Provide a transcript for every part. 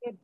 Que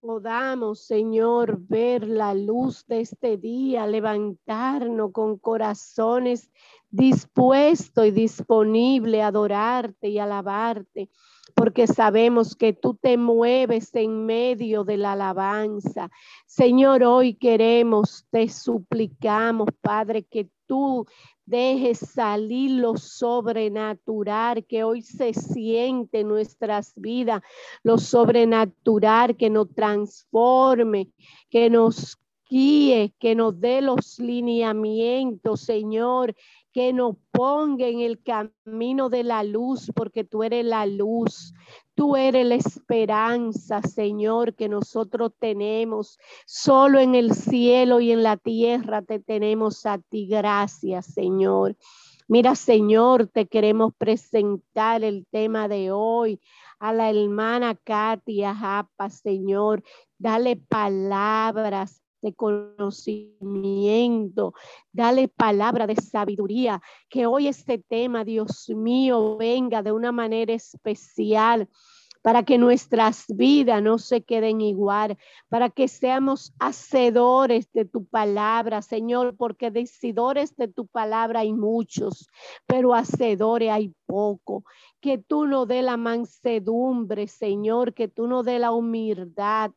podamos, Señor, ver la luz de este día, levantarnos con corazones dispuestos y disponibles a adorarte y alabarte porque sabemos que tú te mueves en medio de la alabanza. Señor, hoy queremos, te suplicamos, Padre, que tú dejes salir lo sobrenatural que hoy se siente en nuestras vidas, lo sobrenatural que nos transforme, que nos guíe, que nos dé los lineamientos, Señor, que nos ponga en el camino de la luz, porque tú eres la luz. Tú eres la esperanza, Señor, que nosotros tenemos. Solo en el cielo y en la tierra te tenemos a ti. Gracias, Señor. Mira, Señor, te queremos presentar el tema de hoy a la hermana Katia Japa, Señor. Dale palabras, de conocimiento, dale palabra de sabiduría, que hoy este tema, Dios mío, venga de una manera especial para que nuestras vidas no se queden igual, para que seamos hacedores de tu palabra, Señor, porque decidores de tu palabra hay muchos, pero hacedores hay poco. Que tú no dé la mansedumbre, Señor, que tú no dé la humildad,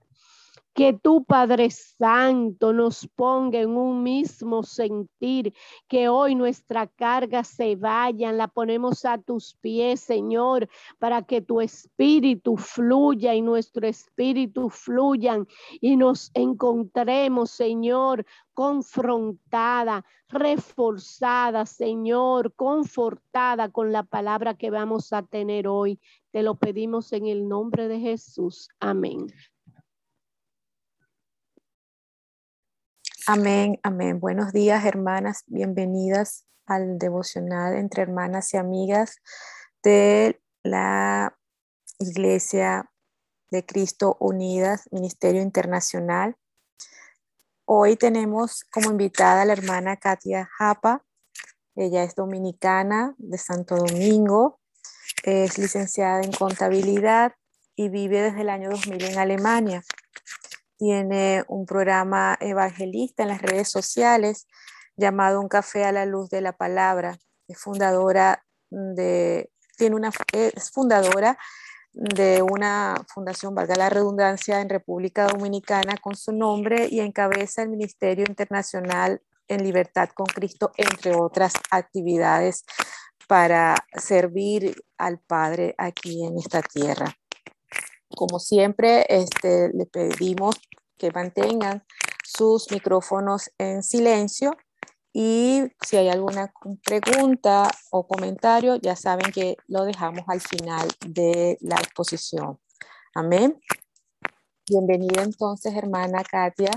que tu Padre Santo nos ponga en un mismo sentir, que hoy nuestra carga se vaya, la ponemos a tus pies, Señor, para que tu espíritu fluya y nuestro espíritu fluyan y nos encontremos, Señor, confrontada, reforzada, Señor, confortada con la palabra que vamos a tener hoy. Te lo pedimos en el nombre de Jesús. Amén. Amén, amén. Buenos días, hermanas. Bienvenidas al devocional entre hermanas y amigas de la Iglesia de Cristo Unidas, Ministerio Internacional. Hoy tenemos como invitada a la hermana Katia Japa. Ella es dominicana de Santo Domingo, es licenciada en contabilidad y vive desde el año 2000 en Alemania tiene un programa evangelista en las redes sociales llamado Un café a la luz de la palabra. Es fundadora de, tiene una, es fundadora de una fundación, valga la redundancia, en República Dominicana con su nombre y encabeza el Ministerio Internacional en Libertad con Cristo, entre otras actividades para servir al Padre aquí en esta tierra. Como siempre, este, le pedimos que mantengan sus micrófonos en silencio y si hay alguna pregunta o comentario, ya saben que lo dejamos al final de la exposición. Amén. Bienvenida entonces, hermana Katia,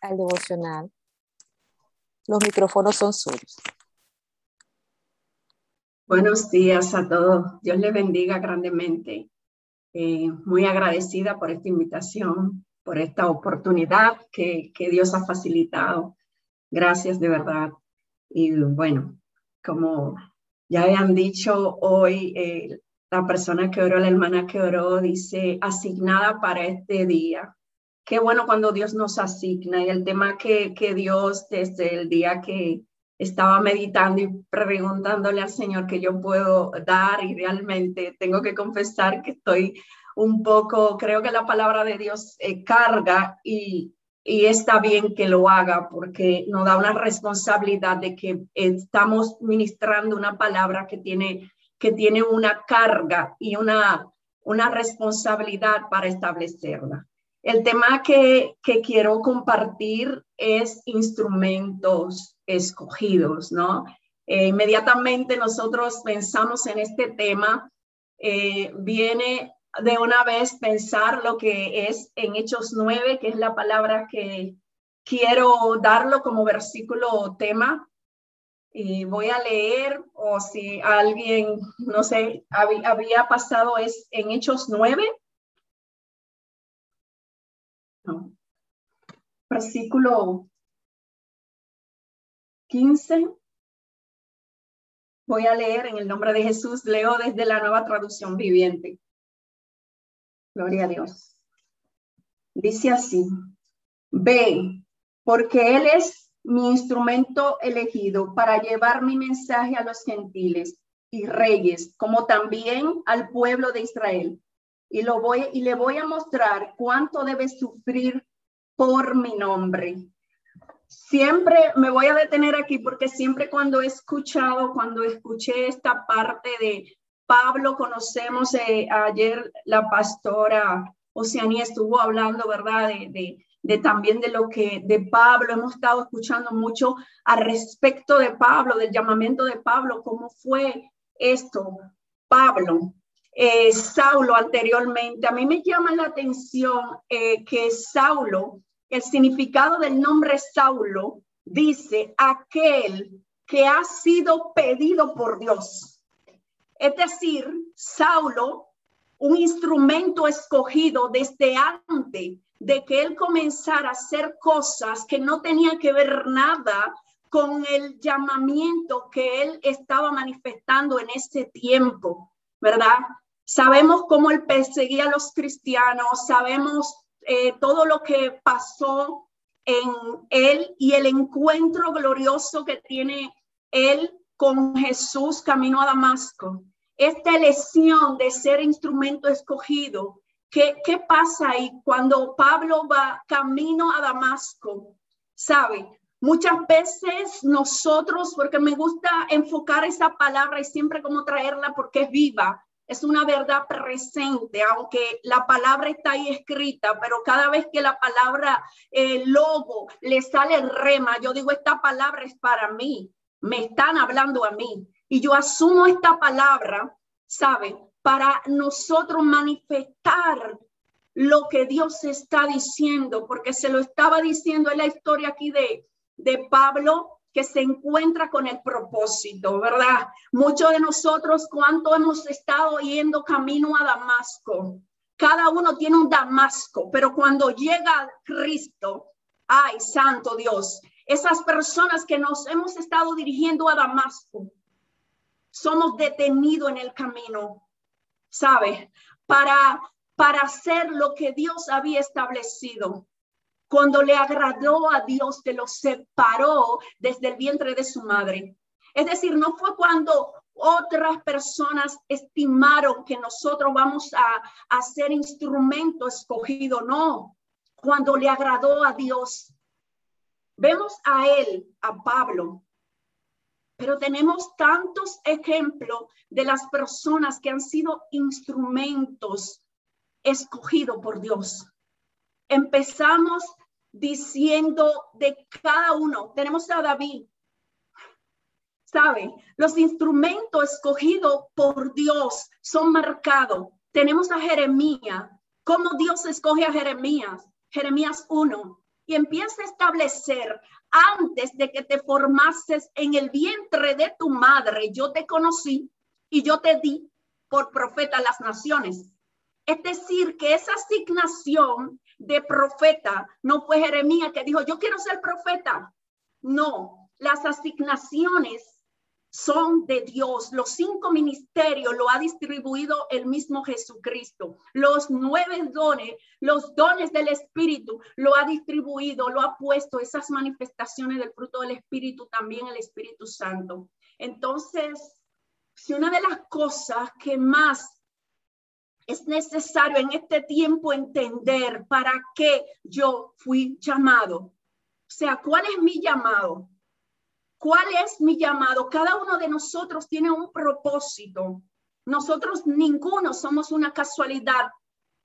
al devocional. Los micrófonos son suyos. Buenos días a todos. Dios le bendiga grandemente. Eh, muy agradecida por esta invitación por esta oportunidad que, que Dios ha facilitado. Gracias de verdad. Y bueno, como ya habían dicho hoy, eh, la persona que oró, la hermana que oró, dice asignada para este día. Qué bueno cuando Dios nos asigna y el tema que, que Dios desde el día que estaba meditando y preguntándole al Señor que yo puedo dar y realmente tengo que confesar que estoy un poco, creo que la palabra de Dios eh, carga y, y está bien que lo haga porque nos da una responsabilidad de que estamos ministrando una palabra que tiene, que tiene una carga y una, una responsabilidad para establecerla. El tema que, que quiero compartir es instrumentos escogidos, ¿no? Eh, inmediatamente nosotros pensamos en este tema, eh, viene de una vez pensar lo que es en Hechos 9, que es la palabra que quiero darlo como versículo tema. Y voy a leer, o si alguien, no sé, había, pasado es en Hechos 9. Versículo 15. Voy a leer en el nombre de Jesús, leo desde la nueva traducción viviente. Gloria a Dios. Dice así, ve, porque Él es mi instrumento elegido para llevar mi mensaje a los gentiles y reyes, como también al pueblo de Israel. Y, lo voy, y le voy a mostrar cuánto debe sufrir por mi nombre. Siempre me voy a detener aquí porque siempre cuando he escuchado, cuando escuché esta parte de Pablo, conocemos eh, ayer la pastora Oceanía estuvo hablando, ¿verdad? De, de, también de lo que de Pablo, hemos estado escuchando mucho al respecto de Pablo, del llamamiento de Pablo, cómo fue esto. Pablo, eh, Saulo anteriormente, a mí me llama la atención eh, que Saulo, el significado del nombre Saulo, dice aquel que ha sido pedido por Dios. Es decir, Saulo, un instrumento escogido desde antes de que él comenzara a hacer cosas que no tenían que ver nada con el llamamiento que él estaba manifestando en ese tiempo, ¿verdad? Sabemos cómo él perseguía a los cristianos, sabemos eh, todo lo que pasó en él y el encuentro glorioso que tiene él con Jesús camino a Damasco esta elección de ser instrumento escogido, ¿qué, qué pasa ahí cuando Pablo va camino a Damasco? ¿Sabe? Muchas veces nosotros, porque me gusta enfocar esa palabra y siempre como traerla porque es viva, es una verdad presente, aunque la palabra está ahí escrita, pero cada vez que la palabra eh, logo le sale el rema, yo digo, esta palabra es para mí, me están hablando a mí. Y yo asumo esta palabra, ¿sabe? Para nosotros manifestar lo que Dios está diciendo, porque se lo estaba diciendo en la historia aquí de, de Pablo, que se encuentra con el propósito, ¿verdad? Muchos de nosotros, ¿cuánto hemos estado yendo camino a Damasco? Cada uno tiene un Damasco, pero cuando llega Cristo, ay, santo Dios, esas personas que nos hemos estado dirigiendo a Damasco, somos detenidos en el camino, ¿sabe? Para, para hacer lo que Dios había establecido. Cuando le agradó a Dios, que lo separó desde el vientre de su madre. Es decir, no fue cuando otras personas estimaron que nosotros vamos a, a ser instrumento escogido, no. Cuando le agradó a Dios. Vemos a él, a Pablo, pero tenemos tantos ejemplos de las personas que han sido instrumentos escogidos por Dios. Empezamos diciendo de cada uno, tenemos a David, ¿sabe? Los instrumentos escogidos por Dios son marcados. Tenemos a Jeremías, cómo Dios escoge a Jeremías, Jeremías 1, y empieza a establecer antes de que te formases en el vientre de tu madre, yo te conocí y yo te di por profeta a las naciones. Es decir, que esa asignación de profeta no fue Jeremías que dijo, yo quiero ser profeta. No, las asignaciones son de Dios. Los cinco ministerios lo ha distribuido el mismo Jesucristo. Los nueve dones, los dones del Espíritu lo ha distribuido, lo ha puesto esas manifestaciones del fruto del Espíritu, también el Espíritu Santo. Entonces, si una de las cosas que más es necesario en este tiempo entender para qué yo fui llamado, o sea, ¿cuál es mi llamado? ¿Cuál es mi llamado? Cada uno de nosotros tiene un propósito. Nosotros ninguno somos una casualidad.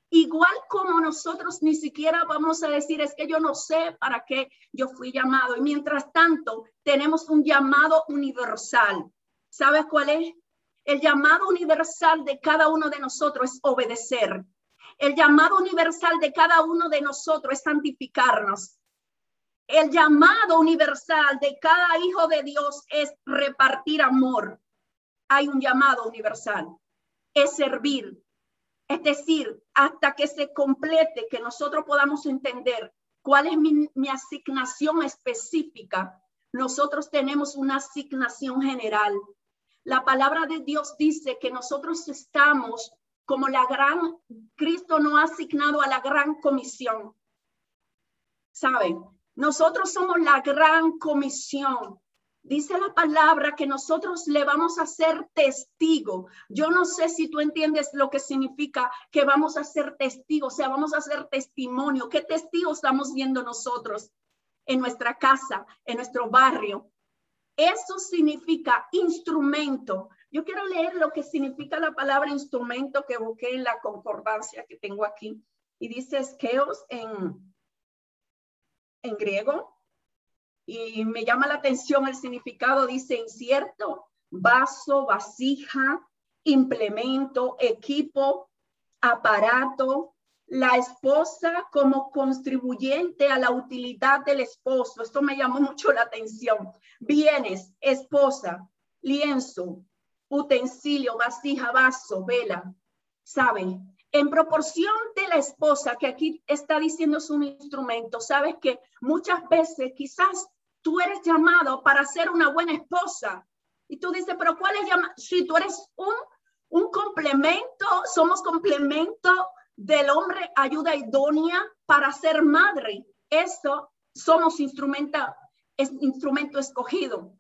Igual como nosotros ni siquiera vamos a decir es que yo no sé para qué yo fui llamado. Y mientras tanto, tenemos un llamado universal. ¿Sabes cuál es? El llamado universal de cada uno de nosotros es obedecer. El llamado universal de cada uno de nosotros es santificarnos. El llamado universal de cada hijo de Dios es repartir amor. Hay un llamado universal, es servir. Es decir, hasta que se complete, que nosotros podamos entender cuál es mi, asignación específica, nosotros tenemos una asignación general. La palabra de Dios dice que nosotros estamos como la gran, Cristo no ha asignado a la gran comisión. ¿Saben? Nosotros somos la gran comisión. Dice la palabra que nosotros le vamos a ser testigo. Yo no sé si tú entiendes lo que significa que vamos a ser testigo, o sea, vamos a ser testimonio. ¿Qué testigo estamos viendo nosotros en nuestra casa, en nuestro barrio? Eso significa instrumento. Yo quiero leer lo que significa la palabra instrumento que busqué en la concordancia que tengo aquí. Y dice esqueos en, en griego. Y me llama la atención el significado, dice incierto, vaso, vasija, implemento, equipo, aparato, la esposa como contribuyente a la utilidad del esposo. Esto me llamó mucho la atención. Bienes, esposa, lienzo, utensilio, vasija, vaso, vela. ¿Saben? En proporción de la esposa, que aquí está diciendo es un instrumento, sabes que muchas veces quizás tú eres llamado para ser una buena esposa. Y tú dices, pero ¿cuál es llamado? Si tú eres un, un complemento, somos complemento del hombre ayuda idónea para ser madre. Eso somos instrumento, es instrumento escogido.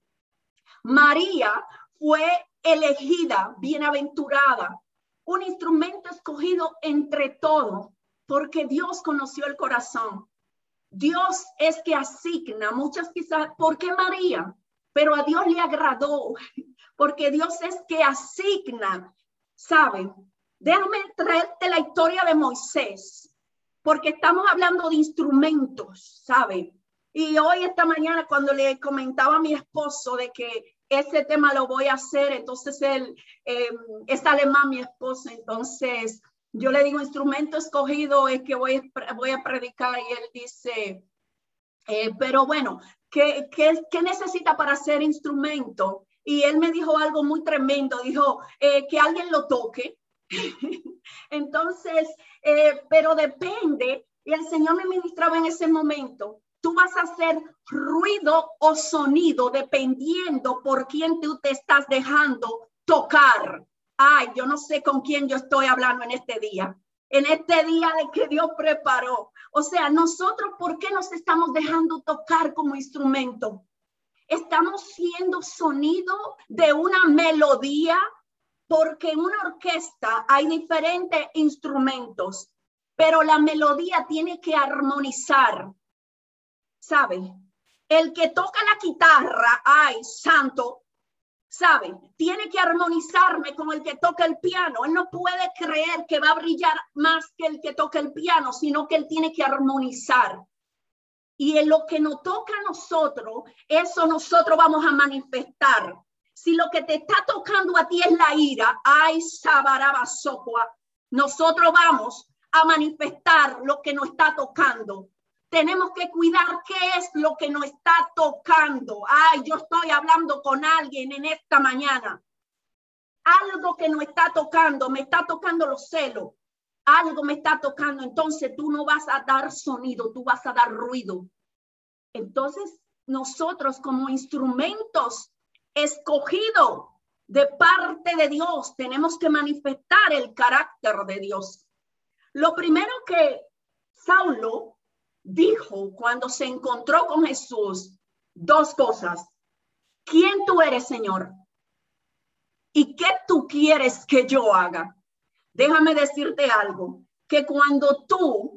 María fue elegida, bienaventurada, un instrumento escogido entre todos, porque Dios conoció el corazón. Dios es que asigna, muchas quizás, ¿por qué María? Pero a Dios le agradó, porque Dios es que asigna, ¿saben? Déjame traerte la historia de Moisés, porque estamos hablando de instrumentos, ¿sabe? Y hoy, esta mañana, cuando le comentaba a mi esposo de que ese tema lo voy a hacer, entonces él eh, es alemán, mi esposo, entonces yo le digo, instrumento escogido es que voy, a predicar y él dice, eh, pero bueno, ¿qué, qué, qué necesita para ser instrumento? Y él me dijo algo muy tremendo, dijo, eh, que alguien lo toque, Entonces, eh, pero depende, y el Señor me ministraba en ese momento, tú vas a hacer ruido o sonido dependiendo por quién tú te estás dejando tocar. Ay, yo no sé con quién yo estoy hablando en este día, en este día de que Dios preparó. O sea, nosotros, ¿por qué nos estamos dejando tocar como instrumento? Estamos siendo sonido de una melodía porque en una orquesta hay diferentes instrumentos, pero la melodía tiene que armonizar. ¿Sabe? El que toca la guitarra, ay, santo, ¿sabe? Tiene que armonizarme con el que toca el piano. Él no puede creer que va a brillar más que el que toca el piano, sino que él tiene que armonizar. Y en lo que nos toca a nosotros, eso nosotros vamos a manifestar. Si lo que te está tocando a ti es la ira, ay, Sabarabasocua, nosotros vamos a manifestar lo que nos está tocando. Tenemos que cuidar qué es lo que nos está tocando. Ay, yo estoy hablando con alguien en esta mañana. Algo que nos está tocando, me está tocando los celos. Algo me está tocando. Entonces tú no vas a dar sonido, tú vas a dar ruido. Entonces nosotros como instrumentos escogido de parte de Dios. Tenemos que manifestar el carácter de Dios. Lo primero que Saulo dijo cuando se encontró con Jesús, dos cosas. ¿Quién tú eres, Señor? ¿Y qué tú quieres que yo haga? Déjame decirte algo, que cuando tú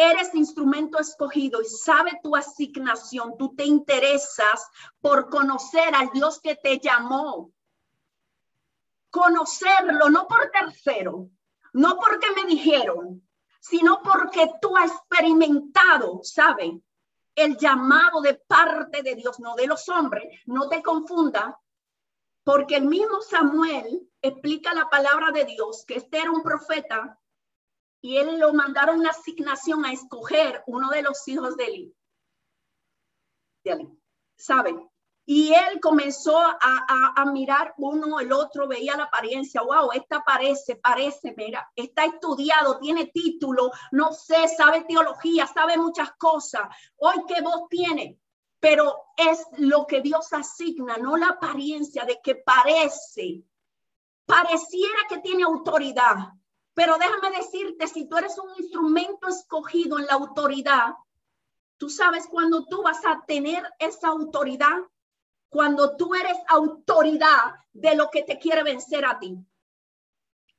eres instrumento escogido y sabe tu asignación, tú te interesas por conocer al Dios que te llamó. Conocerlo, no por tercero, no porque me dijeron, sino porque tú has experimentado, ¿sabe? El llamado de parte de Dios, no de los hombres. No te confunda, porque el mismo Samuel explica la palabra de Dios, que este era un profeta y él lo mandaron una asignación a escoger uno de los hijos de Eli. ¿saben? Y él comenzó a, a, mirar uno, el otro, veía la apariencia, wow, esta parece, parece, mira, está estudiado, tiene título, no sé, sabe teología, sabe muchas cosas. Hoy qué voz tiene, pero es lo que Dios asigna, no la apariencia de que parece, pareciera que tiene autoridad, Pero déjame decirte, si tú eres un instrumento escogido en la autoridad, tú sabes cuando tú vas a tener esa autoridad, cuando tú eres autoridad de lo que te quiere vencer a ti.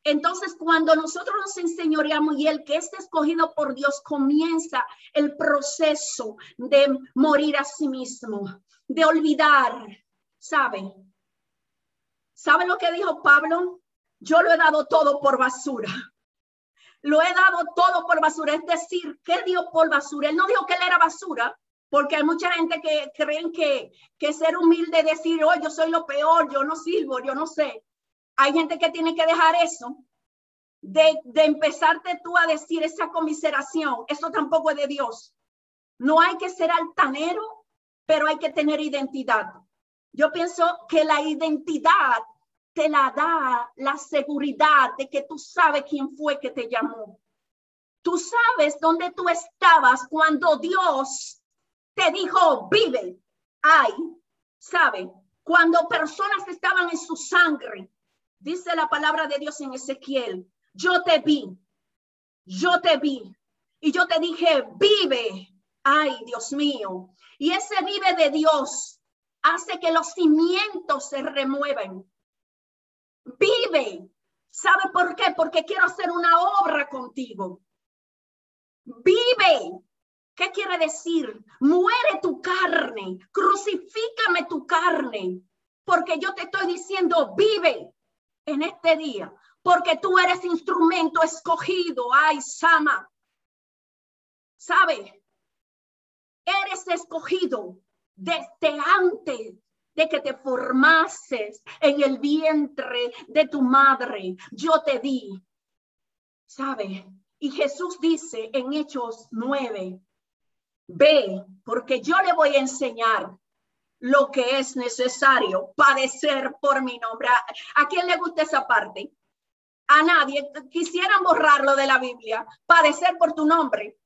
Entonces, cuando nosotros nos enseñoreamos y el que es escogido por Dios comienza el proceso de morir a sí mismo, de olvidar, ¿sabe? ¿Sabe lo que dijo Pablo? Yo lo he dado todo por basura. Lo he dado todo por basura. Es decir, ¿qué dio por basura? Él no dijo que él era basura, porque hay mucha gente que creen que, ser humilde, decir, oh, yo soy lo peor, yo no sirvo, yo no sé. Hay gente que tiene que dejar eso, de, de empezarte tú a decir esa comiseración. Eso tampoco es de Dios. No hay que ser altanero, pero hay que tener identidad. Yo pienso que la identidad te la da la seguridad de que tú sabes quién fue que te llamó. Tú sabes dónde tú estabas cuando Dios te dijo, vive. Ay, sabe, cuando personas estaban en su sangre, dice la palabra de Dios en Ezequiel, yo te vi, yo te vi y yo te dije, vive. Ay, Dios mío. Y ese vive de Dios hace que los cimientos se remueven. Vive. ¿Sabe por qué? Porque quiero hacer una obra contigo. Vive. ¿Qué quiere decir? Muere tu carne, crucifícame tu carne, porque yo te estoy diciendo, vive en este día, porque tú eres instrumento escogido. Ay, Sama. ¿Sabe? Eres escogido desde antes de que te formases en el vientre de tu madre. Yo te di. ¿Sabe? Y Jesús dice en Hechos 9, ve, porque yo le voy a enseñar lo que es necesario padecer por mi nombre. ¿A, quién le gusta esa parte? A nadie. Quisieran borrarlo de la Biblia. Padecer por tu nombre.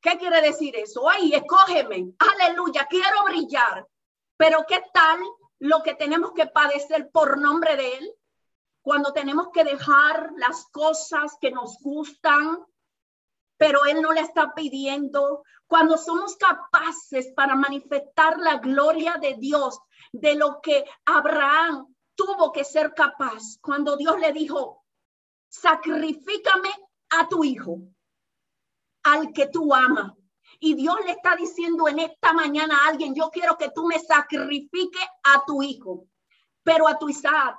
¿Qué quiere decir eso? Ay, escógeme. Aleluya, quiero brillar. Pero ¿qué tal lo que tenemos que padecer por nombre de Él? Cuando tenemos que dejar las cosas que nos gustan, pero Él no le está pidiendo. Cuando somos capaces para manifestar la gloria de Dios, de lo que Abraham tuvo que ser capaz, cuando Dios le dijo, sacrifícame a tu hijo, al que tú amas. Y Dios le está diciendo en esta mañana a alguien, yo quiero que tú me sacrifiques a tu hijo, pero a tu Isaac.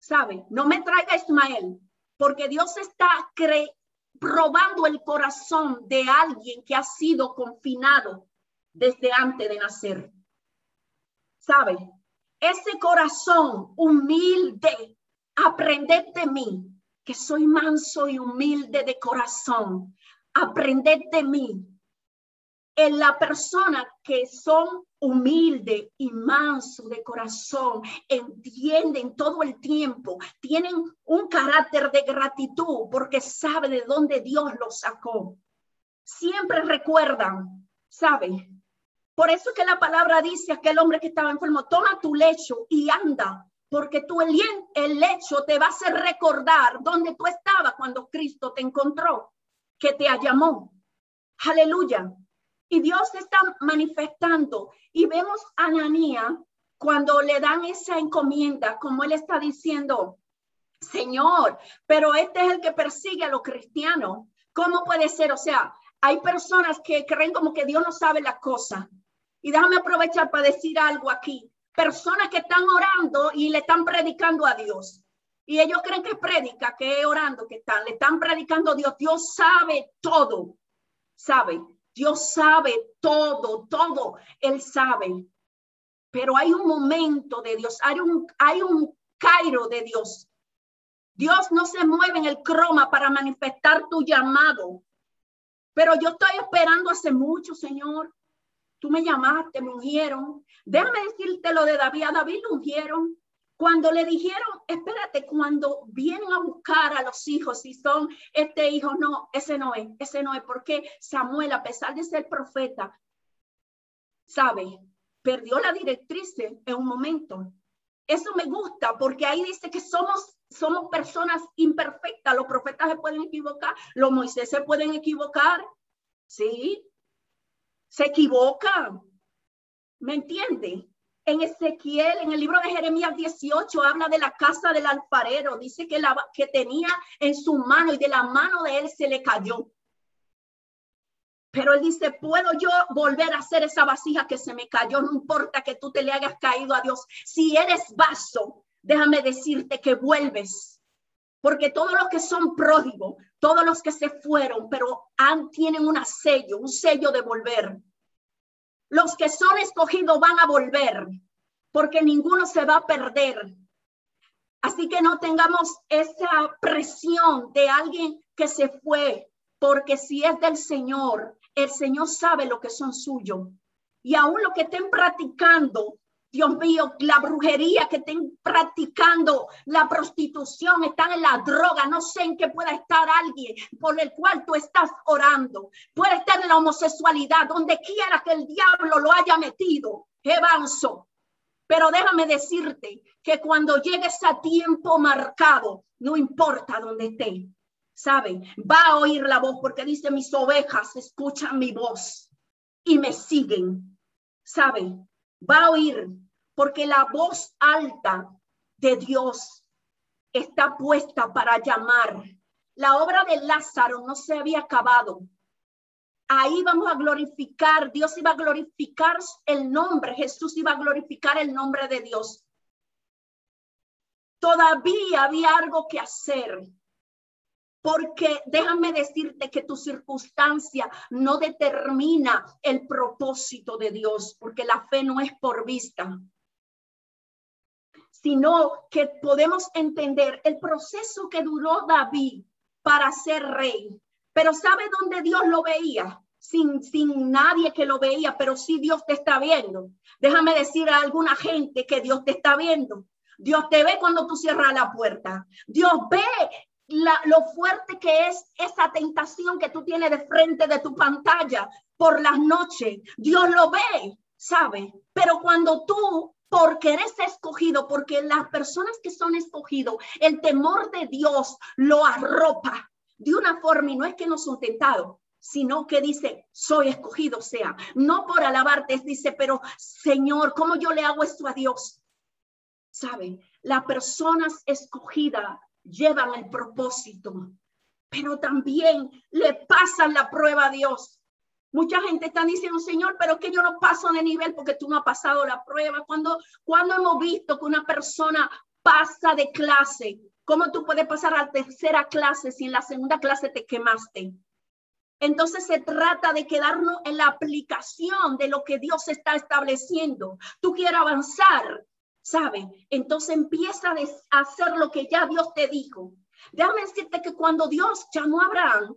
¿Sabe? No me traiga Ismael, porque Dios está probando el corazón de alguien que ha sido confinado desde antes de nacer. ¿Sabe? Ese corazón humilde, aprended de mí, que soy manso y humilde de corazón. Aprended de mí. En la persona que son humilde y manso de corazón, entienden todo el tiempo, tienen un carácter de gratitud porque sabe de dónde Dios los sacó. Siempre recuerdan, ¿sabe? Por eso que la palabra dice aquel hombre que estaba enfermo, toma tu lecho y anda, porque tú el, el lecho te va a hacer recordar dónde tú estabas cuando Cristo te encontró, que te llamó. Aleluya. Y Dios está manifestando. Y vemos a Ananía cuando le dan esa encomienda, como él está diciendo, Señor, pero este es el que persigue a los cristianos. ¿Cómo puede ser? O sea, hay personas que creen como que Dios no sabe la cosa. Y déjame aprovechar para decir algo aquí. Personas que están orando y le están predicando a Dios. Y ellos creen que predica, que orando, que están, le están predicando Dios. Dios sabe todo, sabe. Dios sabe todo, todo, Él sabe. Pero hay un momento de Dios, hay un, hay un Cairo de Dios. Dios no se mueve en el croma para manifestar tu llamado. Pero yo estoy esperando hace mucho, Señor. Tú me llamaste, me ungieron. Déjame decirte lo de David. A David lo ungieron. Cuando le dijeron, espérate, cuando vienen a buscar a los hijos, si son este hijo, no, ese no es, ese no es, porque Samuel, a pesar de ser profeta, sabe, perdió la directriz en un momento. Eso me gusta porque ahí dice que somos, somos personas imperfectas. Los profetas se pueden equivocar, los Moisés se pueden equivocar. Sí, se equivocan. ¿Me entiende? En Ezequiel, en el libro de Jeremías 18, habla de la casa del alfarero. Dice que, la, que tenía en su mano y de la mano de él se le cayó. Pero él dice, ¿puedo yo volver a hacer esa vasija que se me cayó? No importa que tú te le hayas caído a Dios. Si eres vaso, déjame decirte que vuelves. Porque todos los que son pródigos, todos los que se fueron, pero han, tienen un sello, un sello de volver. Los que son escogidos van a volver, porque ninguno se va a perder. Así que no tengamos esa presión de alguien que se fue, porque si es del Señor, el Señor sabe lo que son suyos. Y aún lo que estén practicando, Dios mío, la brujería que estén practicando, la prostitución, están en la droga, no sé en qué pueda estar alguien por el cual tú estás orando. Puede estar en la homosexualidad, donde quiera que el diablo lo haya metido. Evanso. Pero déjame decirte que cuando llegues a tiempo marcado, no importa dónde esté, ¿saben? Va a oír la voz porque dice, mis ovejas escuchan mi voz y me siguen, ¿saben? Va a oír porque la voz alta de Dios está puesta para llamar. La obra de Lázaro no se había acabado. Ahí vamos a glorificar, Dios iba a glorificar el nombre, Jesús iba a glorificar el nombre de Dios. Todavía había algo que hacer porque déjame decirte que tu circunstancia no determina el propósito de Dios, porque la fe no es por vista, sino que podemos entender el proceso que duró David para ser rey. Pero ¿sabe dónde Dios lo veía? Sin, sin nadie que lo veía, pero sí Dios te está viendo. Déjame decir a alguna gente que Dios te está viendo. Dios te ve cuando tú cierras la puerta. Dios ve lo fuerte que es esa tentación que tú tienes de frente de tu pantalla por las noches. Dios lo ve, ¿sabe? Pero cuando tú, porque eres porque las personas que son escogidos, el temor de Dios lo arropa de una forma y no es que no son tentados, sino que dice, soy escogido, sea, no por alabarte, dice, pero Señor, ¿cómo yo le hago esto a Dios? ¿Sabe? Las personas escogidas llevan el propósito, pero también le pasan la prueba a Dios. Mucha gente está diciendo, Señor, pero que yo no paso de nivel porque tú no has pasado la prueba. Cuando, cuando hemos visto que una persona pasa de clase, ¿cómo tú puedes pasar a tercera clase si en la segunda clase te quemaste? Entonces se trata de quedarnos en la aplicación de lo que Dios está estableciendo. Tú quieres avanzar, ¿sabe? Entonces empieza a hacer lo que ya Dios te dijo. Déjame decirte que cuando Dios llamó a Abraham,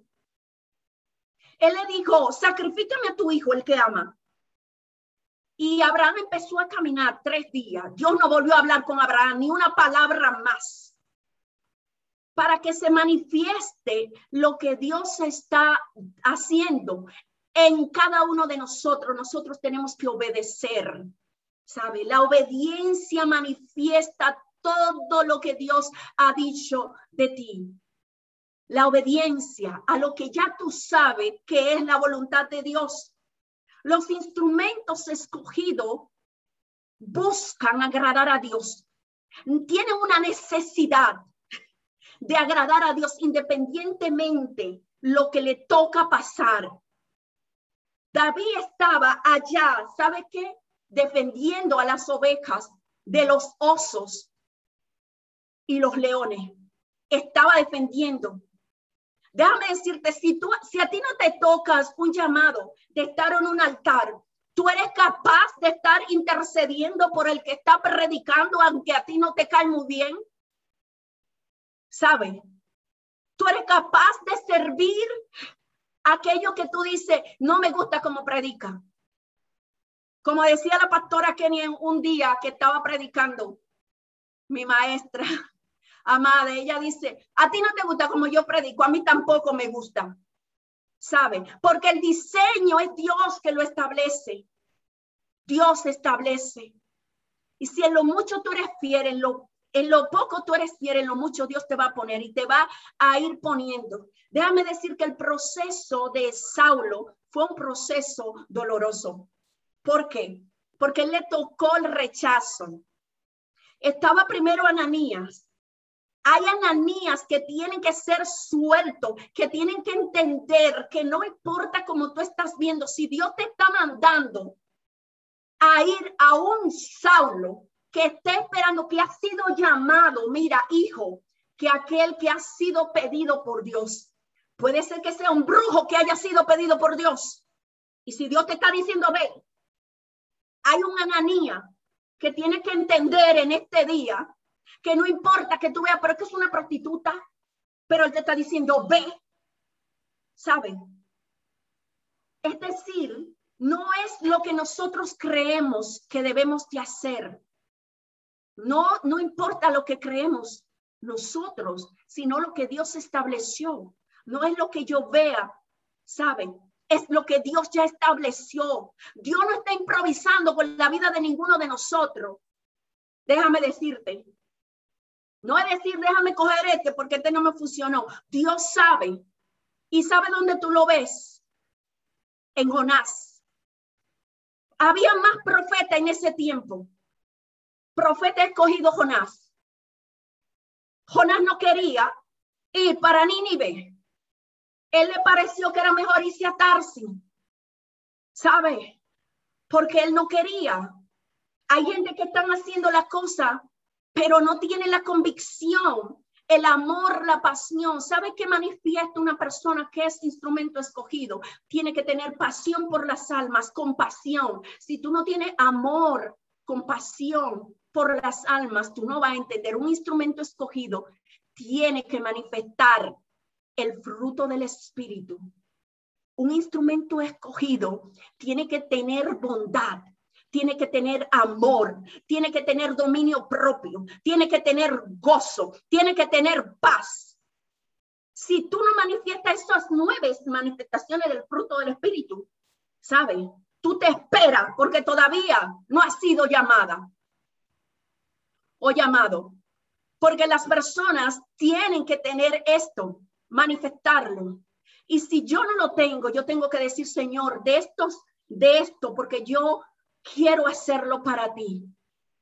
él le dijo, sacrifícame a tu hijo, el que ama. Y Abraham empezó a caminar tres días. Dios no volvió a hablar con Abraham ni una palabra más. Para que se manifieste lo que Dios está haciendo en cada uno de nosotros, nosotros tenemos que obedecer. ¿sabe? La obediencia manifiesta todo lo que Dios ha dicho de ti. La obediencia a lo que ya tú sabes que es la voluntad de Dios. Los instrumentos escogidos buscan agradar a Dios. Tienen una necesidad de agradar a Dios independientemente lo que le toca pasar. David estaba allá, ¿sabe qué? defendiendo a las ovejas de los osos y los leones. Estaba defendiendo. Déjame decirte, si, tú, si a ti no te tocas un llamado de estar en un altar, tú eres capaz de estar intercediendo por el que está predicando, aunque a ti no te cae muy bien. ¿Sabe? Tú eres capaz de servir aquello que tú dices, no me gusta como predica. Como decía la pastora Kenny un día que estaba predicando, mi maestra amada, ella dice, a ti no te gusta como yo predico, a mí tampoco me gusta. ¿Sabe? Porque el diseño es Dios que lo establece. Dios establece. Y si en lo mucho tú eres fiel, en lo, en lo poco tú eres fiel, en lo mucho Dios te va a poner y te va a ir poniendo. Déjame decir que el proceso de Saulo fue un proceso doloroso. ¿Por qué? Porque le tocó el rechazo. Estaba primero Ananías. Hay ananías que tienen que ser sueltos, que tienen que entender que no importa cómo tú estás viendo, si Dios te está mandando a ir a un Saulo que esté esperando, que ha sido llamado, mira, hijo, que aquel que ha sido pedido por Dios. Puede ser que sea un brujo que haya sido pedido por Dios. Y si Dios te está diciendo, ve, hay un ananía que tiene que entender en este día que no importa que tú veas, pero es que es una prostituta, pero él te está diciendo, ve, ¿saben? Es decir, no es lo que nosotros creemos que debemos de hacer. No, no importa lo que creemos nosotros, sino lo que Dios estableció. No es lo que yo vea, ¿saben? Es lo que Dios ya estableció. Dios no está improvisando con la vida de ninguno de nosotros. Déjame decirte, no es decir, déjame coger este porque este no me funcionó. Dios sabe. ¿Y sabe dónde tú lo ves? En Jonás. Había más profeta en ese tiempo. Profeta escogido Jonás. Jonás no quería ir para Nínive. Él le pareció que era mejor irse a Tarsi. ¿Sabe? Porque él no quería. Hay gente que están haciendo la cosa pero no tiene la convicción, el amor, la pasión. ¿Sabe qué manifiesta una persona que es instrumento escogido? Tiene que tener pasión por las almas, compasión. Si tú no tienes amor, compasión por las almas, tú no vas a entender. Un instrumento escogido tiene que manifestar el fruto del Espíritu. Un instrumento escogido tiene que tener bondad, tiene que tener amor, tiene que tener dominio propio, tiene que tener gozo, tiene que tener paz. Si tú no manifiestas esas nueve manifestaciones del fruto del Espíritu, ¿sabes? Tú te esperas porque todavía no has sido llamada o llamado. Porque las personas tienen que tener esto, manifestarlo. Y si yo no lo tengo, yo tengo que decir, Señor, de estos, de esto, porque yo quiero hacerlo para ti.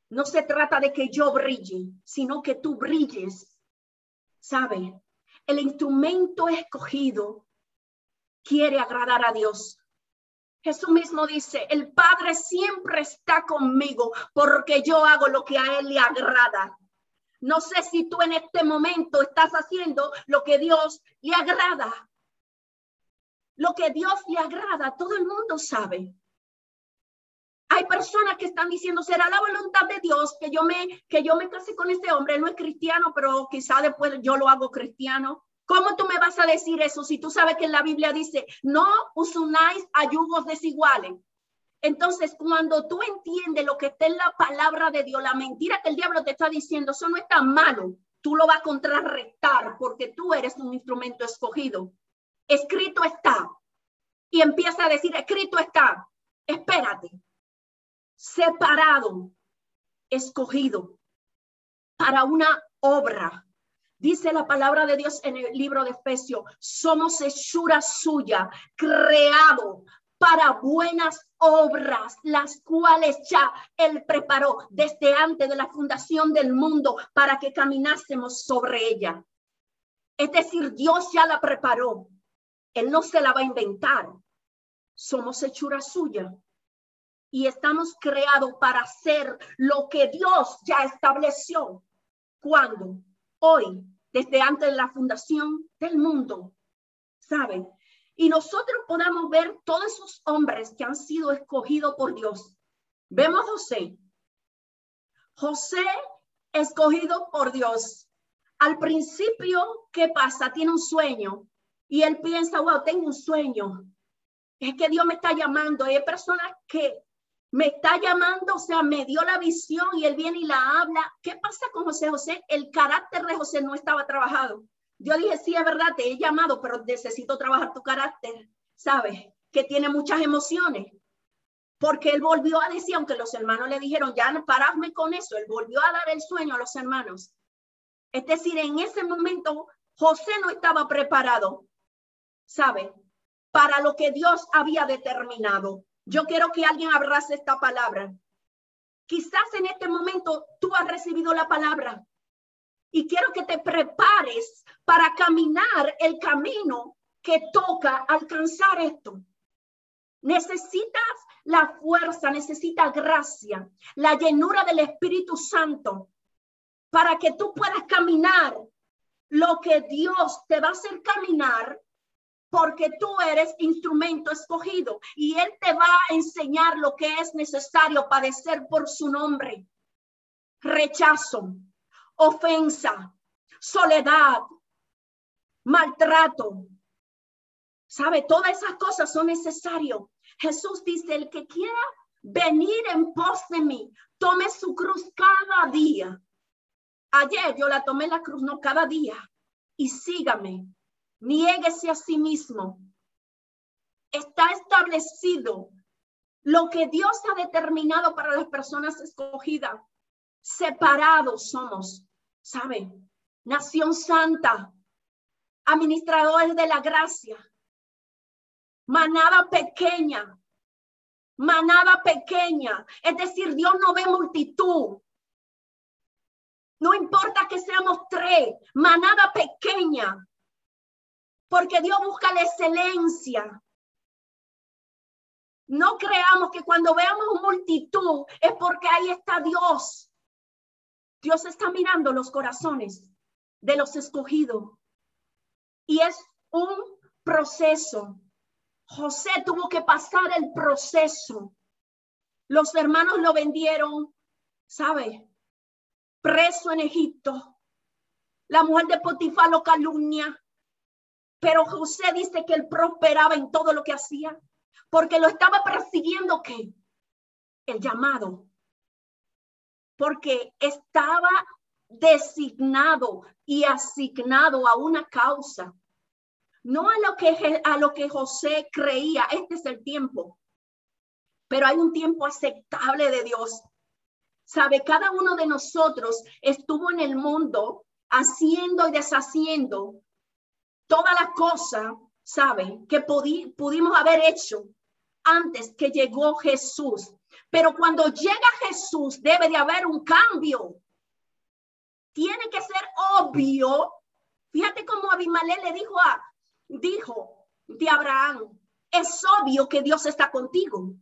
No se trata de que yo brille, sino que tú brilles. ¿Sabe? El instrumento escogido quiere agradar a Dios. Jesús mismo dice, el Padre siempre está conmigo porque yo hago lo que a Él le agrada. No sé si tú en este momento estás haciendo lo que Dios le agrada. Lo que Dios le agrada, todo el mundo sabe. Personas que están diciendo, será la voluntad de Dios que yo me, que yo me case con este hombre. no es cristiano, pero quizá después yo lo hago cristiano. ¿Cómo tú me vas a decir eso si tú sabes que en la Biblia dice, no os unáis a desiguales? Entonces, cuando tú entiendes lo que está en la palabra de Dios, la mentira que el diablo te está diciendo, eso no es tan malo. Tú lo vas a contrarrestar porque tú eres un instrumento escogido. Escrito está. Y empieza a decir, escrito está. Espérate separado, escogido para una obra. Dice la palabra de Dios en el libro de Efesios, somos hechura suya, creado para buenas obras, las cuales ya Él preparó desde antes de la fundación del mundo para que caminásemos sobre ella. Es decir, Dios ya la preparó. Él no se la va a inventar. Somos hechura suya y estamos creados para hacer lo que Dios ya estableció. cuando Hoy, desde antes de la fundación del mundo, ¿saben? Y nosotros podamos ver todos esos hombres que han sido escogidos por Dios. Vemos a José. José escogido por Dios. Al principio, ¿qué pasa? Tiene un sueño y él piensa, wow, tengo un sueño. Es que Dios me está llamando. Hay personas que me está llamando, o sea, me dio la visión y él viene y la habla. ¿Qué pasa con José José? El carácter de José no estaba trabajado. Yo dije, sí, es verdad, te he llamado, pero necesito trabajar tu carácter, ¿sabes? Que tiene muchas emociones. porque él volvió a decir, aunque los hermanos le dijeron, ya no paradme con eso, él volvió a dar el sueño a los hermanos. Es decir, en ese momento José no estaba preparado, ¿sabe? Para lo que Dios había determinado. Yo quiero que alguien abrace esta palabra. Quizás en este momento tú has recibido la palabra y quiero que te prepares para caminar el camino que toca alcanzar esto. Necesitas la fuerza, necesitas gracia, la llenura del Espíritu Santo para que tú puedas caminar lo que Dios te va a hacer caminar porque tú eres instrumento escogido y Él te va a enseñar lo que es necesario padecer por su nombre. Rechazo, ofensa, soledad, maltrato. ¿Sabe? Todas esas cosas son necesarias. Jesús dice, el que quiera venir en pos de mí, tome su cruz cada día. Ayer yo la tomé la cruz, no cada día. Y sígame. Niéguese a sí mismo. Está establecido lo que Dios ha determinado para las personas escogidas. Separados somos, ¿sabe? Nación santa, administradores de la gracia, manada pequeña, manada pequeña. Es decir, Dios no ve multitud. No importa que seamos tres, manada pequeña, porque Dios busca la excelencia. No creamos que cuando veamos multitud es porque ahí está Dios. Dios está mirando los corazones de los escogidos. Y es un proceso. José tuvo que pasar el proceso. Los hermanos lo vendieron, ¿sabe? Preso en Egipto. La mujer de Potifar lo calumnia. Pero José dice que él prosperaba en todo lo que hacía, porque lo estaba persiguiendo ¿qué? El llamado. Porque estaba designado y asignado a una causa, no a lo que a lo que José creía, este es el tiempo. Pero hay un tiempo aceptable de Dios. Sabe, cada uno de nosotros estuvo en el mundo haciendo y deshaciendo todas las cosas, ¿saben? Que pudimos haber hecho antes que llegó Jesús. Pero cuando llega Jesús debe de haber un cambio. Tiene que ser obvio. Fíjate cómo Abimelech le dijo a, dijo de Abraham, es obvio que Dios está contigo.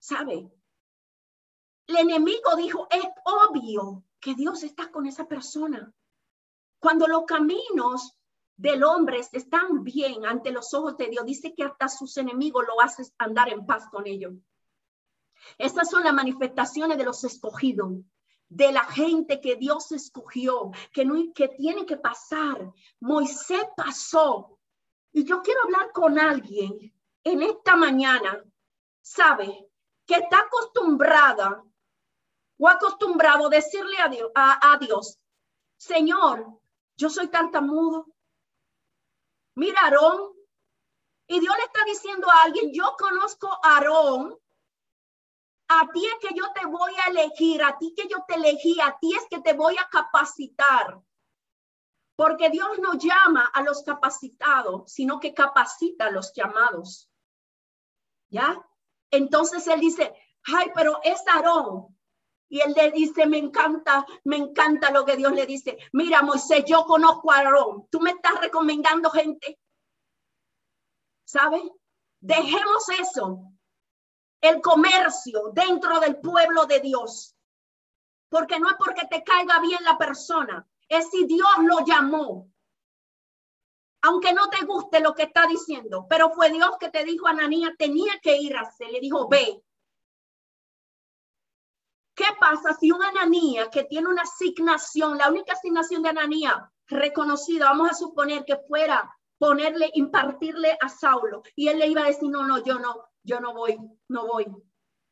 ¿Sabe? El enemigo dijo, es obvio que Dios está con esa persona. Cuando los caminos del hombre están bien ante los ojos de Dios, dice que hasta sus enemigos lo haces andar en paz con ellos. Estas son las manifestaciones de los escogidos, de la gente que Dios escogió, que, no, que tiene que pasar. Moisés pasó. Y yo quiero hablar con alguien en esta mañana, ¿sabe? Que está acostumbrada o acostumbrado a decirle a Dios, a, a Dios Señor, yo soy tartamudo. Mira, Aarón. Y Dios le está diciendo a alguien, yo conozco a Aarón. A ti es que yo te voy a elegir, a ti que yo te elegí, a ti es que te voy a capacitar. Porque Dios no llama a los capacitados, sino que capacita a los llamados. ¿Ya? Entonces él dice, ay, pero es Aarón. Y él le dice, me encanta, me encanta lo que Dios le dice. Mira, Moisés, yo conozco a Aarón. Tú me estás recomendando gente. ¿Sabes? Dejemos eso. El comercio dentro del pueblo de Dios. Porque no es porque te caiga bien la persona. Es si Dios lo llamó. Aunque no te guste lo que está diciendo. Pero fue Dios que te dijo a Ananía, tenía que ir a hacer. Le dijo, ve ¿Qué pasa si una Ananía que tiene una asignación, la única asignación de Ananía reconocida, vamos a suponer que fuera ponerle, impartirle a Saulo, y él le iba a decir, no, no, yo no, yo no voy, no voy,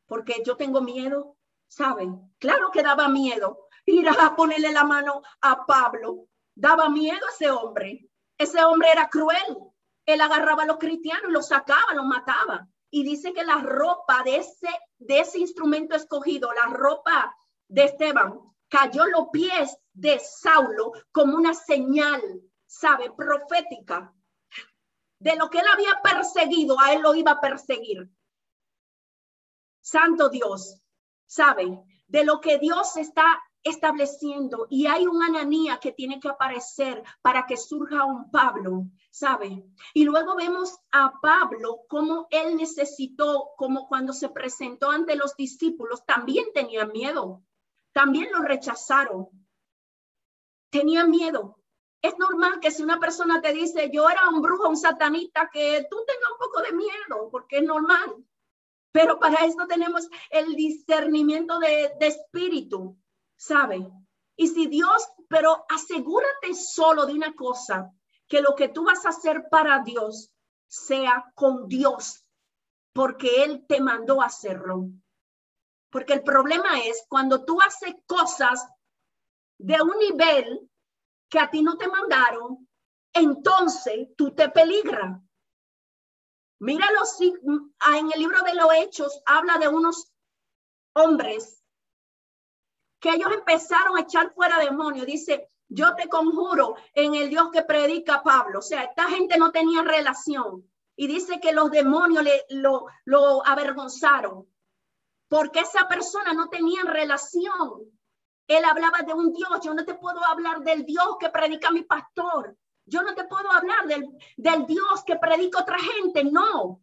porque yo tengo miedo, ¿saben? Claro que daba miedo ir a ponerle la mano a Pablo, daba miedo a ese hombre, ese hombre era cruel, él agarraba a los cristianos los sacaba, los mataba. y dice que la ropa de ese, de ese instrumento escogido, la ropa de Esteban, cayó los pies de Saulo como una señal, sabe, profética de lo que él había perseguido, a él lo iba a perseguir. Santo Dios, sabe, de lo que Dios está estableciendo y hay un Ananía que tiene que aparecer para que surja un Pablo, ¿sabe? Y luego vemos a Pablo como él necesitó, como cuando se presentó ante los discípulos, también tenía miedo, también lo rechazaron, tenía miedo. Es normal que si una persona te dice, yo era un brujo, un satanista, que tú tengas un poco de miedo, porque es normal. Pero para esto tenemos el discernimiento de, de espíritu, ¿sabe? Y si Dios, pero asegúrate solo de una cosa, que lo que tú vas a hacer para Dios sea con Dios, porque Él te mandó hacerlo. Porque el problema es cuando tú haces cosas de un nivel que a ti no te mandaron, entonces tú te peligras. Míralo, en el libro de los Hechos habla de unos hombres que ellos empezaron a echar fuera demonios. Dice, yo te conjuro en el Dios que predica Pablo. O sea, esta gente no tenía relación. Y dice que los demonios le, lo, lo avergonzaron porque esa persona no tenía relación. Él hablaba de un Dios. Yo no te puedo hablar del Dios que predica mi pastor. Yo no te puedo hablar del, del Dios que predica otra gente. No.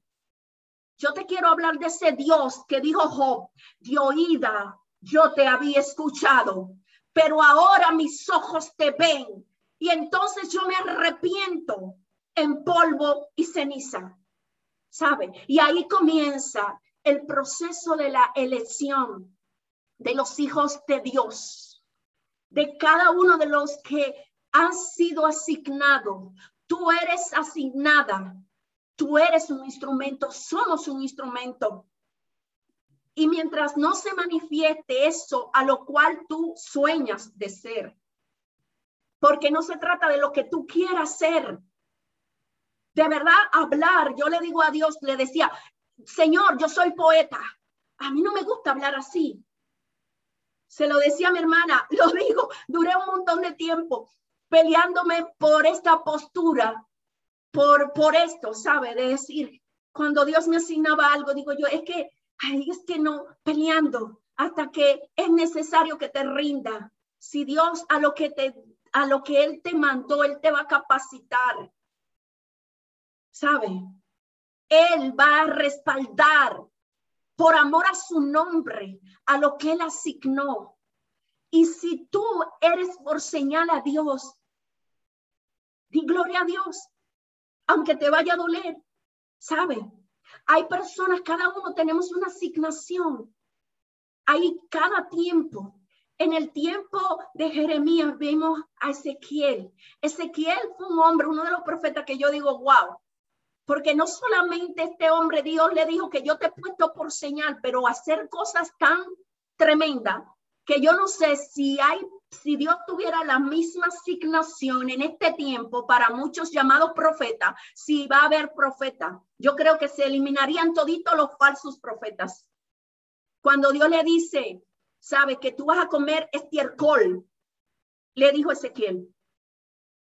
Yo te quiero hablar de ese Dios que dijo Job, de oída yo te había escuchado, pero ahora mis ojos te ven y entonces yo me arrepiento en polvo y ceniza. ¿Sabe? Y ahí comienza el proceso de la elección de los hijos de Dios, de cada uno de los que han sido asignados. Tú eres asignada, tú eres un instrumento, somos un instrumento y mientras no se manifieste eso a lo cual tú sueñas de ser, porque no se trata de lo que tú quieras ser. De verdad, hablar, yo le digo a Dios, le decía, Señor, yo soy poeta. A mí no me gusta hablar así. Se lo decía a mi hermana, lo digo, duré un montón de tiempo peleándome por esta postura, por, por esto, ¿sabe? De decir, cuando Dios me asignaba algo, digo yo, es que Ay, es que no, peleando hasta que es necesario que te rinda. Si Dios a lo que te a lo que él te mandó, él te va a capacitar. ¿Sabe? Él va a respaldar por amor a su nombre, a lo que él asignó. Y si tú eres por señal a Dios, di gloria a Dios, aunque te vaya a doler, ¿sabe? Hay personas, cada uno tenemos una asignación. Hay cada tiempo. En el tiempo de Jeremías vemos a Ezequiel. Ezequiel fue un hombre, uno de los profetas que yo digo, wow, porque no solamente este hombre, Dios le dijo que yo te he puesto por señal, pero hacer cosas tan tremendas que yo no sé si hay si Dios tuviera la misma asignación en este tiempo para muchos llamados profetas, si va a haber profeta, yo creo que se eliminarían toditos los falsos profetas. Cuando Dios le dice, sabe que tú vas a comer estiércol, le dijo Ezequiel,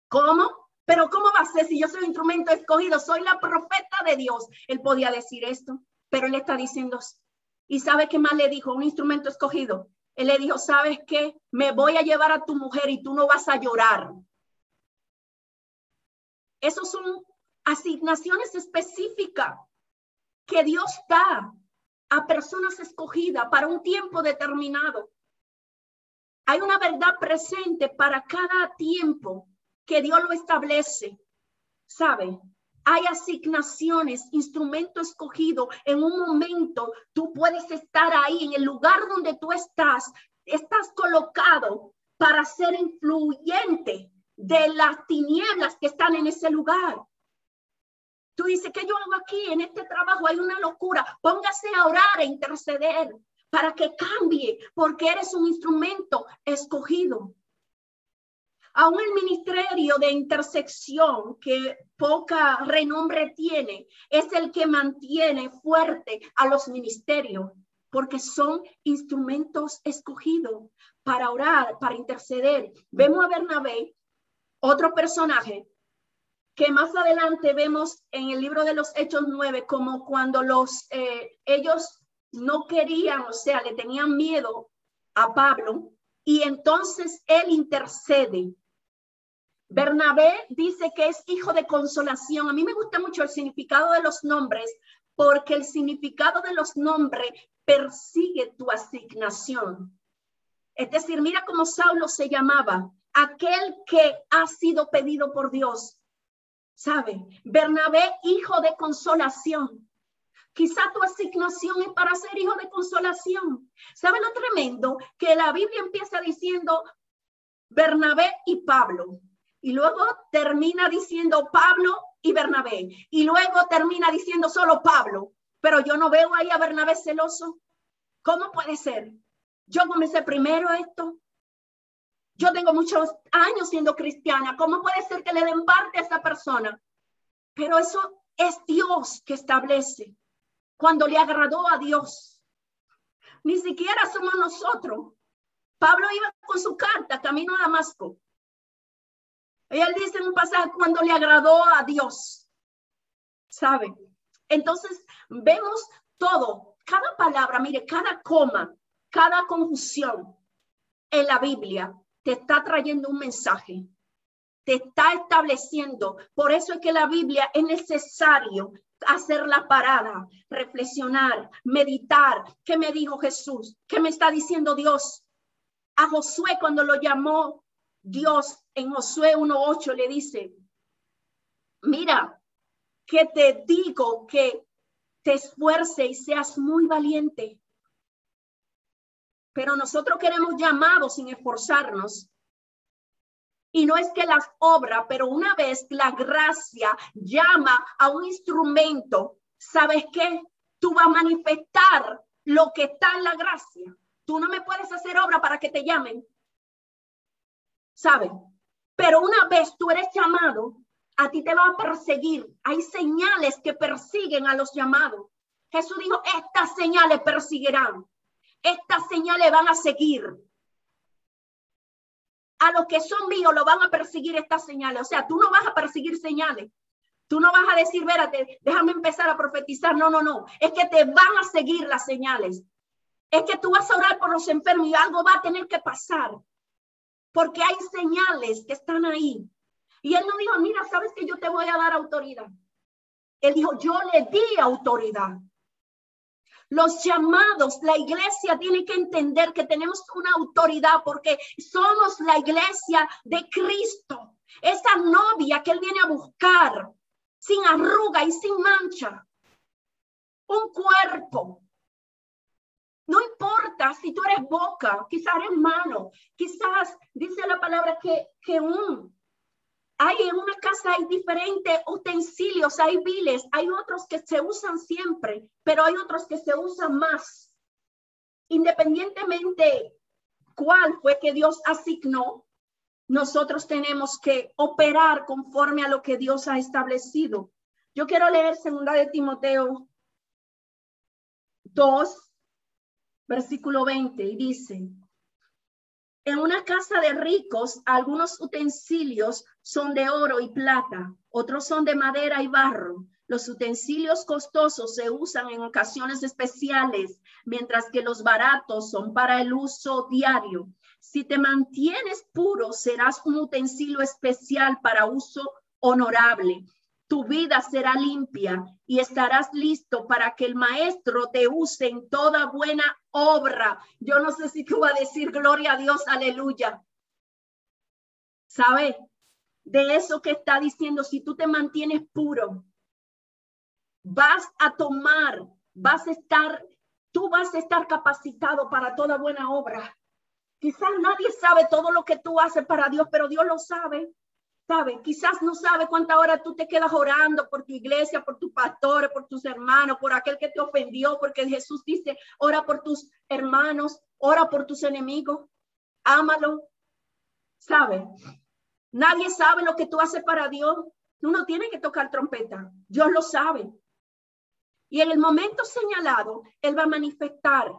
¿cómo? Pero ¿cómo va a ser si yo soy un instrumento escogido? Soy la profeta de Dios. Él podía decir esto, pero él está diciendo, ¿y sabe qué más le dijo? Un instrumento escogido. Él le dijo, ¿sabes qué? Me voy a llevar a tu mujer y tú no vas a llorar. Esas son asignaciones específicas que Dios da a personas escogidas para un tiempo determinado. Hay una verdad presente para cada tiempo que Dios lo establece. ¿Sabe? Hay asignaciones, instrumento escogido. En un momento tú puedes estar ahí, en el lugar donde tú estás, estás colocado para ser influyente de las tinieblas que están en ese lugar. Tú dices, ¿qué yo hago aquí? En este trabajo hay una locura. Póngase a orar, e interceder para que cambie, porque eres un instrumento escogido. Aún el ministerio de intersección, que poca renombre tiene, es el que mantiene fuerte a los ministerios, porque son instrumentos escogidos para orar, para interceder. Vemos a Bernabé, otro personaje que más adelante vemos en el libro de los Hechos 9, como cuando los, eh, ellos no querían, o sea, le tenían miedo a Pablo, y entonces él intercede. Bernabé dice que es hijo de consolación. A mí me gusta mucho el significado de los nombres porque el significado de los nombres persigue tu asignación. Es decir, mira cómo Saulo se llamaba, aquel que ha sido pedido por Dios. ¿Sabe? Bernabé, hijo de consolación. Quizá tu asignación es para ser hijo de consolación. ¿Sabe lo tremendo? Que la Biblia empieza diciendo Bernabé y Pablo. Y luego termina diciendo Pablo y Bernabé. Y luego termina diciendo solo Pablo. Pero yo no veo ahí a Bernabé celoso. ¿Cómo puede ser? Yo comencé primero esto. Yo tengo muchos años siendo cristiana. ¿Cómo puede ser que le den parte a esa persona? Pero eso es Dios que establece cuando le agradó a Dios. Ni siquiera somos nosotros. Pablo iba con su carta camino a Damasco. Y él dice en un pasaje cuando le agradó a Dios. ¿Sabe? Entonces vemos todo, cada palabra, mire, cada coma, cada conjunción en la Biblia te está trayendo un mensaje, te está estableciendo. Por eso es que la Biblia es necesario hacer la parada, reflexionar, meditar. ¿Qué me dijo Jesús? ¿Qué me está diciendo Dios? A Josué cuando lo llamó Dios en Josué 1.8 le dice, mira, que te digo que te esfuerce y seas muy valiente. Pero nosotros queremos llamados sin esforzarnos y no es que las obras, pero una vez la gracia llama a un instrumento, ¿sabes qué? Tú vas a manifestar lo que está en la gracia. Tú no me puedes hacer obra para que te llamen. ¿Sabes? Pero una vez tú eres llamado, a ti te va a perseguir. Hay señales que persiguen a los llamados. Jesús dijo, estas señales perseguirán. Estas señales van a seguir a los que son míos lo van a perseguir estas señales. O sea, tú no vas a perseguir señales. Tú no vas a decir, vérate, déjame empezar a profetizar. No, no, no. Es que te van a seguir las señales. Es que tú vas a orar por los enfermos y algo va a tener que pasar. Porque hay señales que están ahí. Y él no dijo, mira, sabes que yo te voy a dar autoridad. Él dijo, yo le di autoridad. Los llamados, la iglesia tiene que entender que tenemos una autoridad porque somos la iglesia de Cristo, esa novia que Él viene a buscar sin arruga y sin mancha. Un cuerpo. No importa si tú eres boca, quizás eres mano, quizás dice la palabra que, que un hay en una casa hay diferentes utensilios, hay viles, hay otros que se usan siempre, pero hay otros que se usan más. Independientemente cuál fue que Dios asignó, nosotros tenemos que operar conforme a lo que Dios ha establecido. Yo quiero leer segunda de Timoteo 2, versículo 20, y dice, en una casa de ricos, algunos utensilios son de oro y plata, otros son de madera y barro. Los utensilios costosos se usan en ocasiones especiales, mientras que los baratos son para el uso diario. Si te mantienes puro, serás un utensilio especial para uso honorable tu vida será limpia y estarás listo para que el maestro te use en toda buena obra. Yo no sé si tú vas a decir gloria a Dios, aleluya. ¿Sabe? De eso que está diciendo, si tú te mantienes puro, vas a tomar, vas a estar, tú vas a estar capacitado para toda buena obra. Quizás nadie sabe todo lo que tú haces para Dios, pero Dios lo sabe. ¿Sabe? Quizás no sabe cuánta hora tú te quedas orando por tu iglesia, por tus pastores, por tus hermanos, por aquel que te ofendió, porque Jesús dice, ora por tus hermanos, ora por tus enemigos, ámalo. ¿Sabe? Nadie sabe lo que tú haces para Dios. Tú no tienes que tocar trompeta. Dios lo sabe. Y en el momento señalado, Él va a manifestar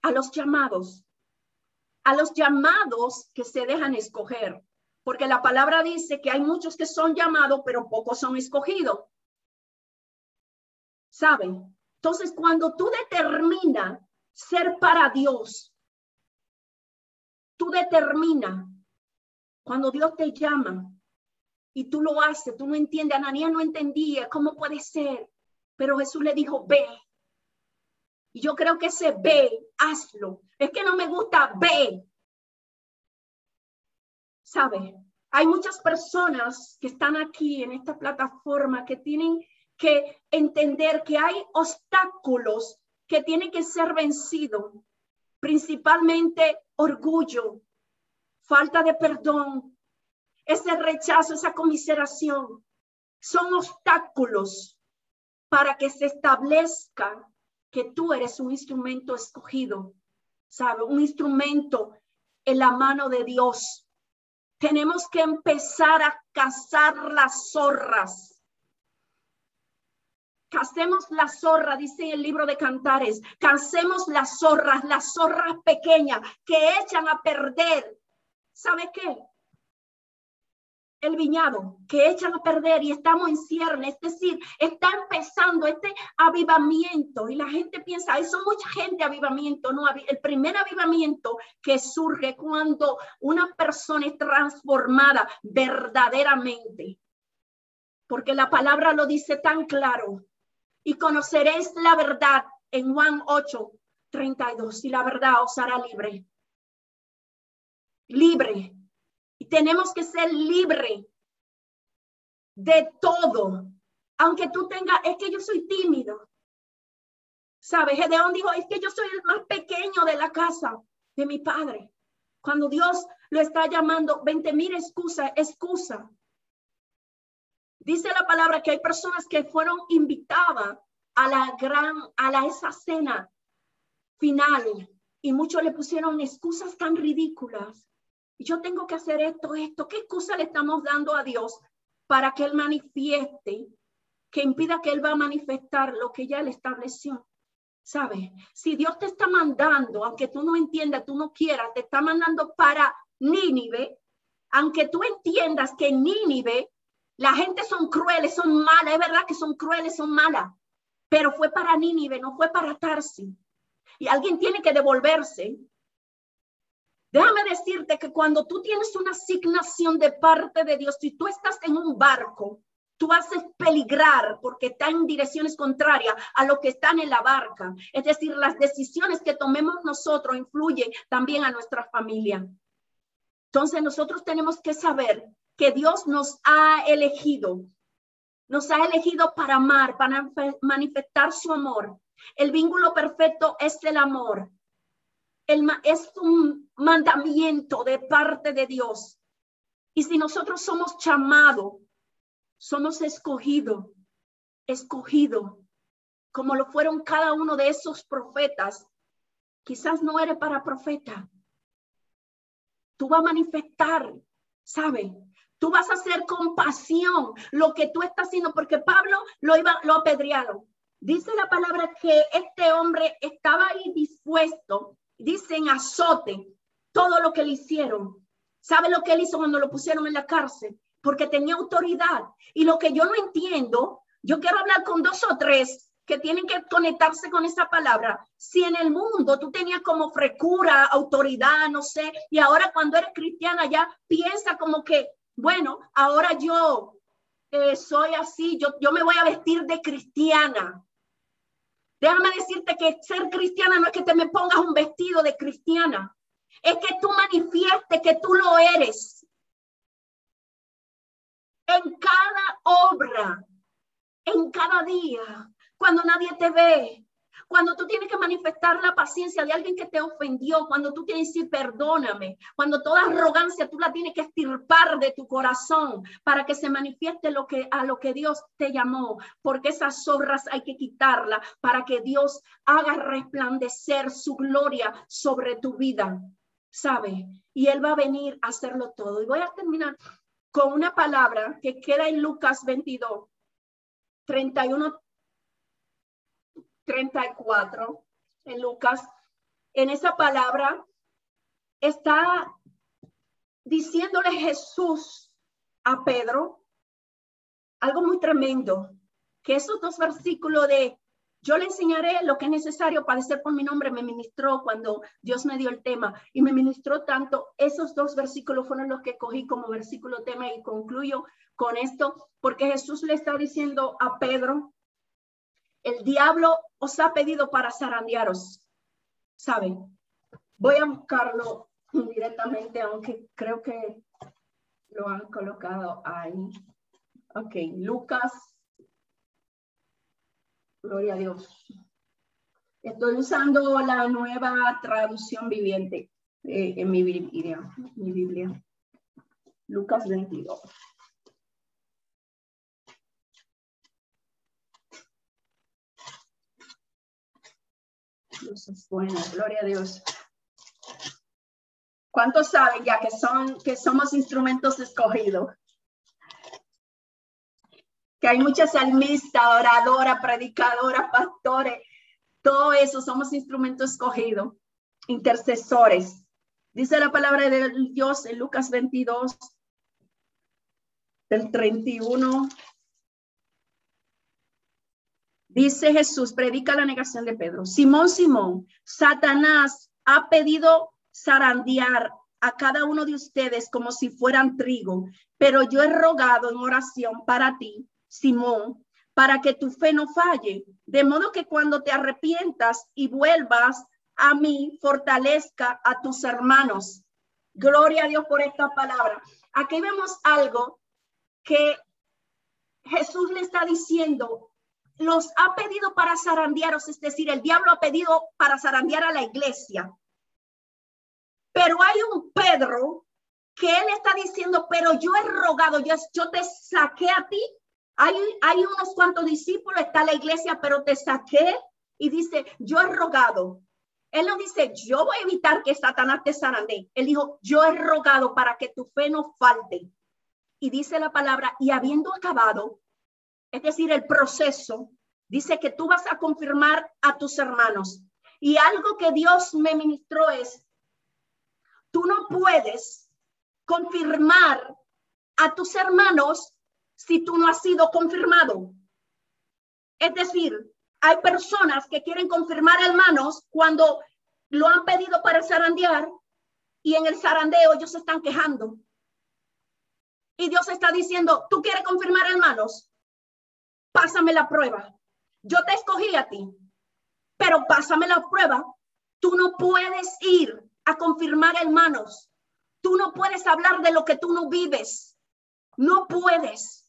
a los llamados, a los llamados que se dejan escoger. Porque la palabra dice que hay muchos que son llamados, pero pocos son escogidos. ¿Saben? Entonces, cuando tú determinas ser para Dios, tú determinas cuando Dios te llama y tú lo haces, tú no entiendes, Ananías no entendía cómo puede ser, pero Jesús le dijo, ve. Y yo creo que ese ve, hazlo. Es que no me gusta, ve. ¿Sabe? Hay muchas personas que están aquí en esta plataforma que tienen que entender que hay obstáculos que tienen que ser vencidos, principalmente orgullo, falta de perdón, ese rechazo, esa comiseración, son obstáculos para que se establezca que tú eres un instrumento escogido, ¿sabe? Un instrumento en la mano de Dios. Tenemos que empezar a cazar las zorras. Casemos la zorra, dice el libro de Cantares. Cansemos las zorras, las zorras pequeñas que echan a perder ¿sabe qué? El viñado que echan a perder y estamos en ciernes, es decir, está empezando este avivamiento y la gente piensa, hay mucha gente avivamiento, no, el primer avivamiento que surge cuando una persona es transformada verdaderamente, porque la palabra lo dice tan claro, y conoceréis la verdad en Juan 8, 32, y la verdad os hará libre. Libre. Tenemos que ser libre de todo. Aunque tú tengas, es que yo soy tímido. ¿Sabes? Gedeón dijo, es que yo soy el más pequeño de la casa de mi padre. Cuando Dios lo está llamando, 20 mil excusa, excusa. Dice la palabra que hay personas que fueron invitadas a la gran, a la, esa cena final y muchos le pusieron excusas tan ridículas yo tengo que hacer esto, esto. ¿Qué excusa le estamos dando a Dios para que Él manifieste, que impida que Él va a manifestar lo que ya Él estableció? ¿Sabes? Si Dios te está mandando, aunque tú no entiendas, tú no quieras, te está mandando para Nínive, aunque tú entiendas que en Nínive la gente son crueles, son malas, es verdad que son crueles, son malas, pero fue para Nínive, no fue para Tarsi. Y alguien tiene que devolverse Déjame decirte que cuando tú tienes una asignación de parte de Dios, si tú estás en un barco, tú haces peligrar porque está en direcciones contrarias a lo que están en la barca. Es decir, las decisiones que tomemos nosotros influyen también a nuestra familia. Entonces nosotros tenemos que saber que Dios nos ha elegido, nos ha elegido para amar, para manifestar su amor. El vínculo perfecto es el amor es un mandamiento de parte de Dios. Y si nosotros somos llamados, somos escogidos, escogidos, como lo fueron cada uno de esos profetas, quizás no eres para profeta. Tú vas a manifestar, ¿sabe? Tú vas a hacer compasión lo que tú estás haciendo, porque Pablo lo iba, lo apedrearon. Dice la palabra que este hombre estaba ahí dispuesto dicen azote todo lo que le hicieron. ¿Sabe lo que él hizo cuando lo pusieron en la cárcel? Porque tenía autoridad. Y lo que yo no entiendo, yo quiero hablar con dos o tres que tienen que conectarse con esa palabra. Si en el mundo tú tenías como frecura, autoridad, no sé, y ahora cuando eres cristiana ya piensa como que, bueno, ahora yo eh, soy así, yo, yo me voy a vestir de cristiana. Déjame decirte que ser cristiana no es que te me pongas un vestido de cristiana, es que tú manifiestes que tú lo eres. En cada obra, en cada día, cuando nadie te ve, cuando tú tienes que manifestar la paciencia de alguien que te ofendió, cuando tú tienes que decir perdóname, cuando toda arrogancia tú la tienes que estirpar de tu corazón para que se manifieste lo que a lo que Dios te llamó, porque esas zorras hay que quitarlas para que Dios haga resplandecer su gloria sobre tu vida. ¿sabe? Y Él va a venir a hacerlo todo. Y voy a terminar con una palabra que queda en Lucas 22, 31, 34, en Lucas. En esa palabra está diciéndole Jesús a Pedro algo muy tremendo, que esos dos versículos de yo le enseñaré lo que es necesario padecer por mi nombre. Me ministró cuando Dios me dio el tema y me ministró tanto. Esos dos versículos fueron los que cogí como versículo tema y concluyo con esto, porque Jesús le está diciendo a Pedro, el diablo os ha pedido para zarandearos. ¿Saben? Voy a buscarlo directamente, aunque creo que lo han colocado ahí. Ok, Lucas Gloria a Dios. Estoy usando la nueva traducción viviente eh, en mi Biblia. Lucas 22. Dios es bueno, gloria a Dios. ¿Cuántos saben ya que son que somos instrumentos escogidos? que hay muchas salmistas, oradoras, predicadoras, pastores, todo eso somos instrumentos escogidos, intercesores. Dice la palabra de Dios en Lucas 22, del 31. Dice Jesús, predica la negación de Pedro. Simón, Simón, Satanás ha pedido zarandear a cada uno de ustedes como si fueran trigo, pero yo he rogado en oración para ti Simón, para que tu fe no falle, de modo que cuando te arrepientas y vuelvas a mí, fortalezca a tus hermanos. Gloria a Dios por esta palabra. Aquí vemos algo que Jesús le está diciendo, los ha pedido para zarandearos, es decir, el diablo ha pedido para zarandear a la iglesia. Pero hay un Pedro que él está diciendo, pero yo he rogado, yo, yo te saqué a ti hay, unos cuantos discípulos, está la iglesia, pero te saqué y dice, yo he rogado. Él no dice, yo voy a evitar que Satanás te zarande. Él dijo, yo he rogado para que tu fe no falte. Y dice la palabra, y habiendo acabado, es decir, el proceso, dice que tú vas a confirmar a tus hermanos. Y algo que Dios me ministró es, tú no puedes confirmar a tus hermanos si tú no has sido confirmado. Es decir, hay personas que quieren confirmar hermanos cuando lo han pedido para zarandear y en el zarandeo ellos se están quejando. Y Dios está diciendo, tú quieres confirmar hermanos, pásame la prueba. Yo te escogí a ti, pero pásame la prueba. Tú no puedes ir a confirmar hermanos. Tú no puedes hablar de lo que tú no vives. No puedes.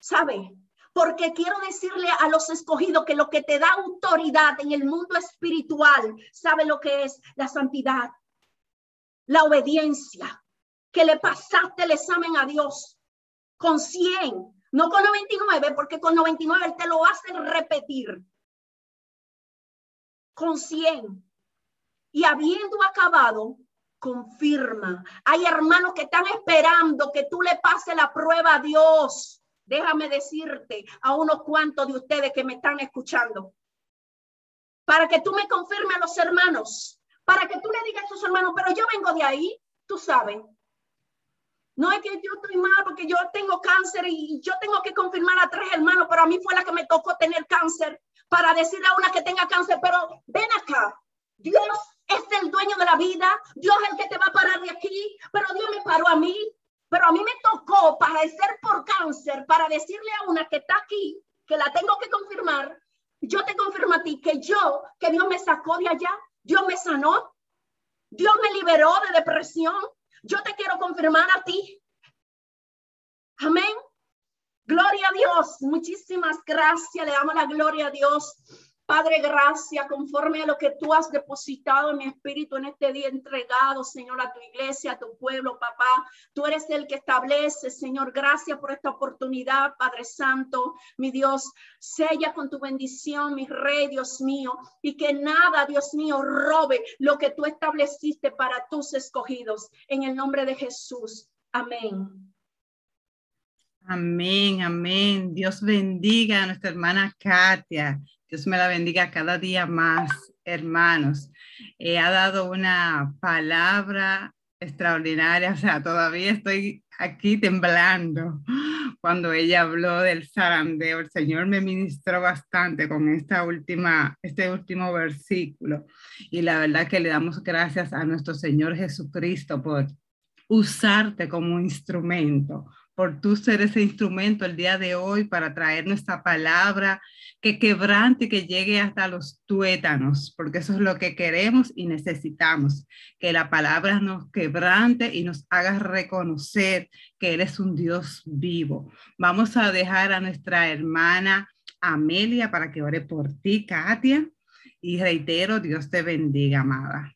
¿sabe? Porque quiero decirle a los escogidos que lo que te da autoridad en el mundo espiritual, ¿sabe lo que es? La santidad, la obediencia, que le pasaste el examen a Dios con 100, no con 99, porque con 99 Él te lo hace repetir. Con 100. Y habiendo acabado, confirma. Hay hermanos que están esperando que tú le pases la prueba a Dios déjame decirte a unos cuantos de ustedes que me están escuchando, para que tú me confirmes a los hermanos, para que tú le digas a tus hermanos, pero yo vengo de ahí, tú sabes. No es que yo estoy mal porque yo tengo cáncer y yo tengo que confirmar a tres hermanos, pero a mí fue la que me tocó tener cáncer para decirle a una que tenga cáncer, pero ven acá, Dios es el dueño de la vida, Dios es el que te va a parar de aquí, pero Dios me paró a mí, pero a mí me tocó padecer por cáncer para decirle a una que está aquí, que la tengo que confirmar, yo te confirmo a ti que yo, que Dios me sacó de allá, Dios me sanó, Dios me liberó de depresión. Yo te quiero confirmar a ti. Amén. Gloria a Dios. Muchísimas gracias. Le damos la gloria a Dios Padre, gracias conforme a lo que tú has depositado en mi espíritu en este día entregado, Señor, a tu iglesia, a tu pueblo, papá. Tú eres el que establece, Señor. Gracias por esta oportunidad, Padre Santo, mi Dios. Sella con tu bendición, mi Rey, Dios mío, y que nada, Dios mío, robe lo que tú estableciste para tus escogidos. En el nombre de Jesús. Amén. Amén, amén. Dios bendiga a nuestra hermana Katia. Dios me la bendiga cada día más, hermanos. Eh, ha dado una palabra extraordinaria, o sea, todavía estoy aquí temblando cuando ella habló del zarandeo. El Señor me ministró bastante con esta última, este último versículo y la verdad que le damos gracias a nuestro Señor Jesucristo por usarte como instrumento, por tú ser ese instrumento el día de hoy para traer nuestra palabra que quebrante, que llegue hasta los tuétanos, porque eso es lo que queremos y necesitamos, que la palabra nos quebrante y nos haga reconocer que eres un Dios vivo. Vamos a dejar a nuestra hermana Amelia para que ore por ti, Katia, y reitero, Dios te bendiga, amada.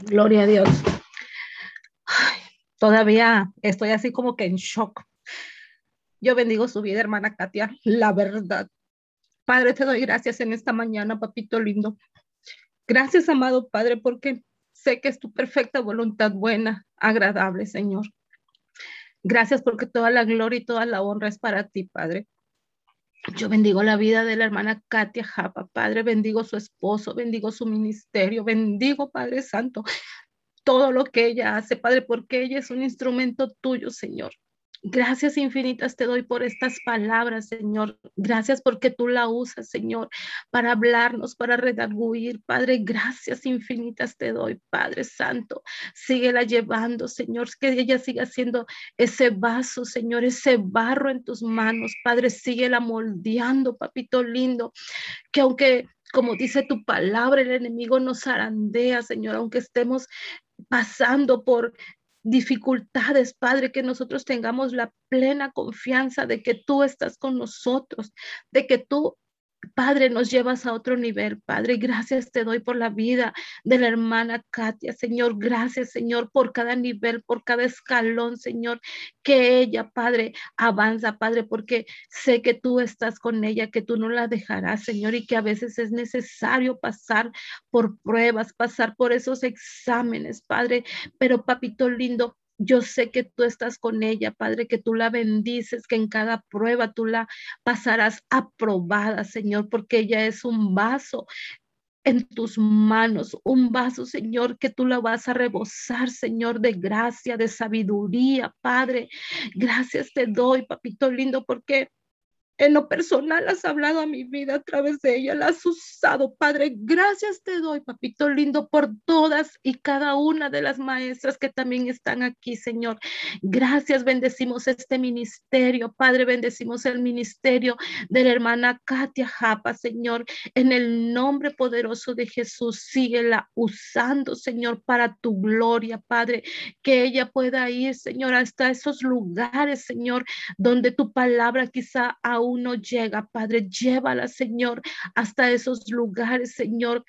Gloria a Dios. Todavía estoy así como que en shock. Yo bendigo su vida, hermana Katia, la verdad. Padre, te doy gracias en esta mañana, papito lindo. Gracias, amado Padre, porque sé que es tu perfecta voluntad buena, agradable, Señor. Gracias porque toda la gloria y toda la honra es para ti, Padre. Yo bendigo la vida de la hermana Katia Japa, Padre, bendigo su esposo, bendigo su ministerio, bendigo, Padre Santo, todo lo que ella hace, Padre, porque ella es un instrumento tuyo, Señor. Gracias infinitas te doy por estas palabras, Señor. Gracias porque tú la usas, Señor, para hablarnos, para redarguir. Padre, gracias infinitas te doy, Padre Santo. Síguela llevando, Señor, que ella siga siendo ese vaso, Señor, ese barro en tus manos. Padre, síguela moldeando, papito lindo, que aunque como dice tu palabra, el enemigo nos arandea, Señor, aunque estemos pasando por dificultades, Padre, que nosotros tengamos la plena confianza de que tú estás con nosotros, de que tú Padre, nos llevas a otro nivel, Padre. Gracias te doy por la vida de la hermana Katia, Señor. Gracias, Señor, por cada nivel, por cada escalón, Señor, que ella, Padre, avanza, Padre, porque sé que tú estás con ella, que tú no la dejarás, Señor, y que a veces es necesario pasar por pruebas, pasar por esos exámenes, Padre. Pero, papito lindo, yo sé que tú estás con ella, Padre, que tú la bendices, que en cada prueba tú la pasarás aprobada, Señor, porque ella es un vaso en tus manos, un vaso, Señor, que tú la vas a rebosar, Señor, de gracia, de sabiduría, Padre. Gracias te doy, papito lindo, porque en lo personal has hablado a mi vida a través de ella, la has usado, Padre. Gracias te doy, papito lindo, por todas y cada una de las maestras que también están aquí, Señor. Gracias, bendecimos este ministerio, Padre, bendecimos el ministerio de la hermana Katia Japa, Señor, en el nombre poderoso de Jesús. Síguela usando, Señor, para tu gloria, Padre, que ella pueda ir, Señor, hasta esos lugares, Señor, donde tu palabra quizá aún uno llega, Padre, llévala, Señor, hasta esos lugares, Señor,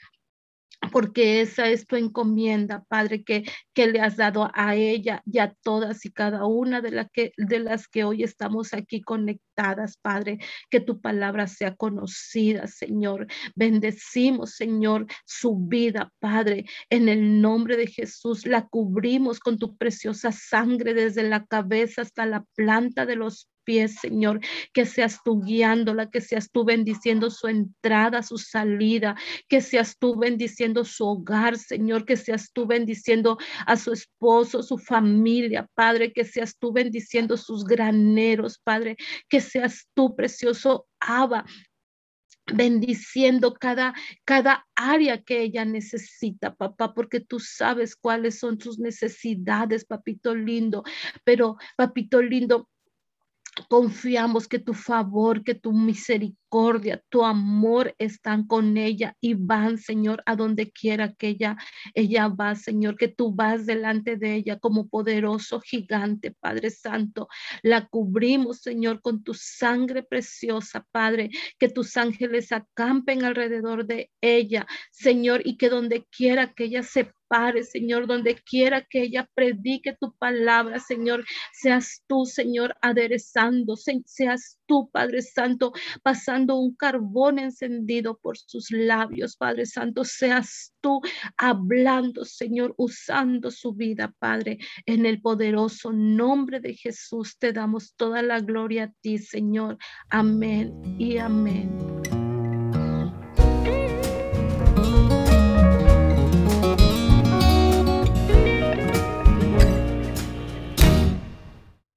porque esa es tu encomienda, Padre, que, que le has dado a ella y a todas y cada una de, que, de las que hoy estamos aquí conectadas, Padre, que tu palabra sea conocida, Señor. Bendecimos, Señor, su vida, Padre, en el nombre de Jesús. La cubrimos con tu preciosa sangre desde la cabeza hasta la planta de los pies, Señor, que seas tú guiándola, que seas tú bendiciendo su entrada, su salida, que seas tú bendiciendo su hogar, Señor, que seas tú bendiciendo a su esposo, su familia, Padre, que seas tú bendiciendo sus graneros, Padre, que seas tú, precioso Abba, bendiciendo cada, cada área que ella necesita, papá, porque tú sabes cuáles son sus necesidades, papito lindo. Pero, papito lindo, Confiamos que tu favor, que tu misericordia, tu amor están con ella y van, Señor, a donde quiera que ella, ella va, Señor, que tú vas delante de ella como poderoso gigante, Padre Santo. La cubrimos, Señor, con tu sangre preciosa, Padre, que tus ángeles acampen alrededor de ella, Señor, y que donde quiera que ella se Señor, donde quiera que ella predique tu palabra, Señor, seas tú, Señor, aderezando, seas tú, Padre Santo, pasando un carbón encendido por sus labios, Padre Santo, seas tú hablando, Señor, usando su vida, Padre, en el poderoso nombre de Jesús te damos toda la gloria a ti, Señor. Amén y amén.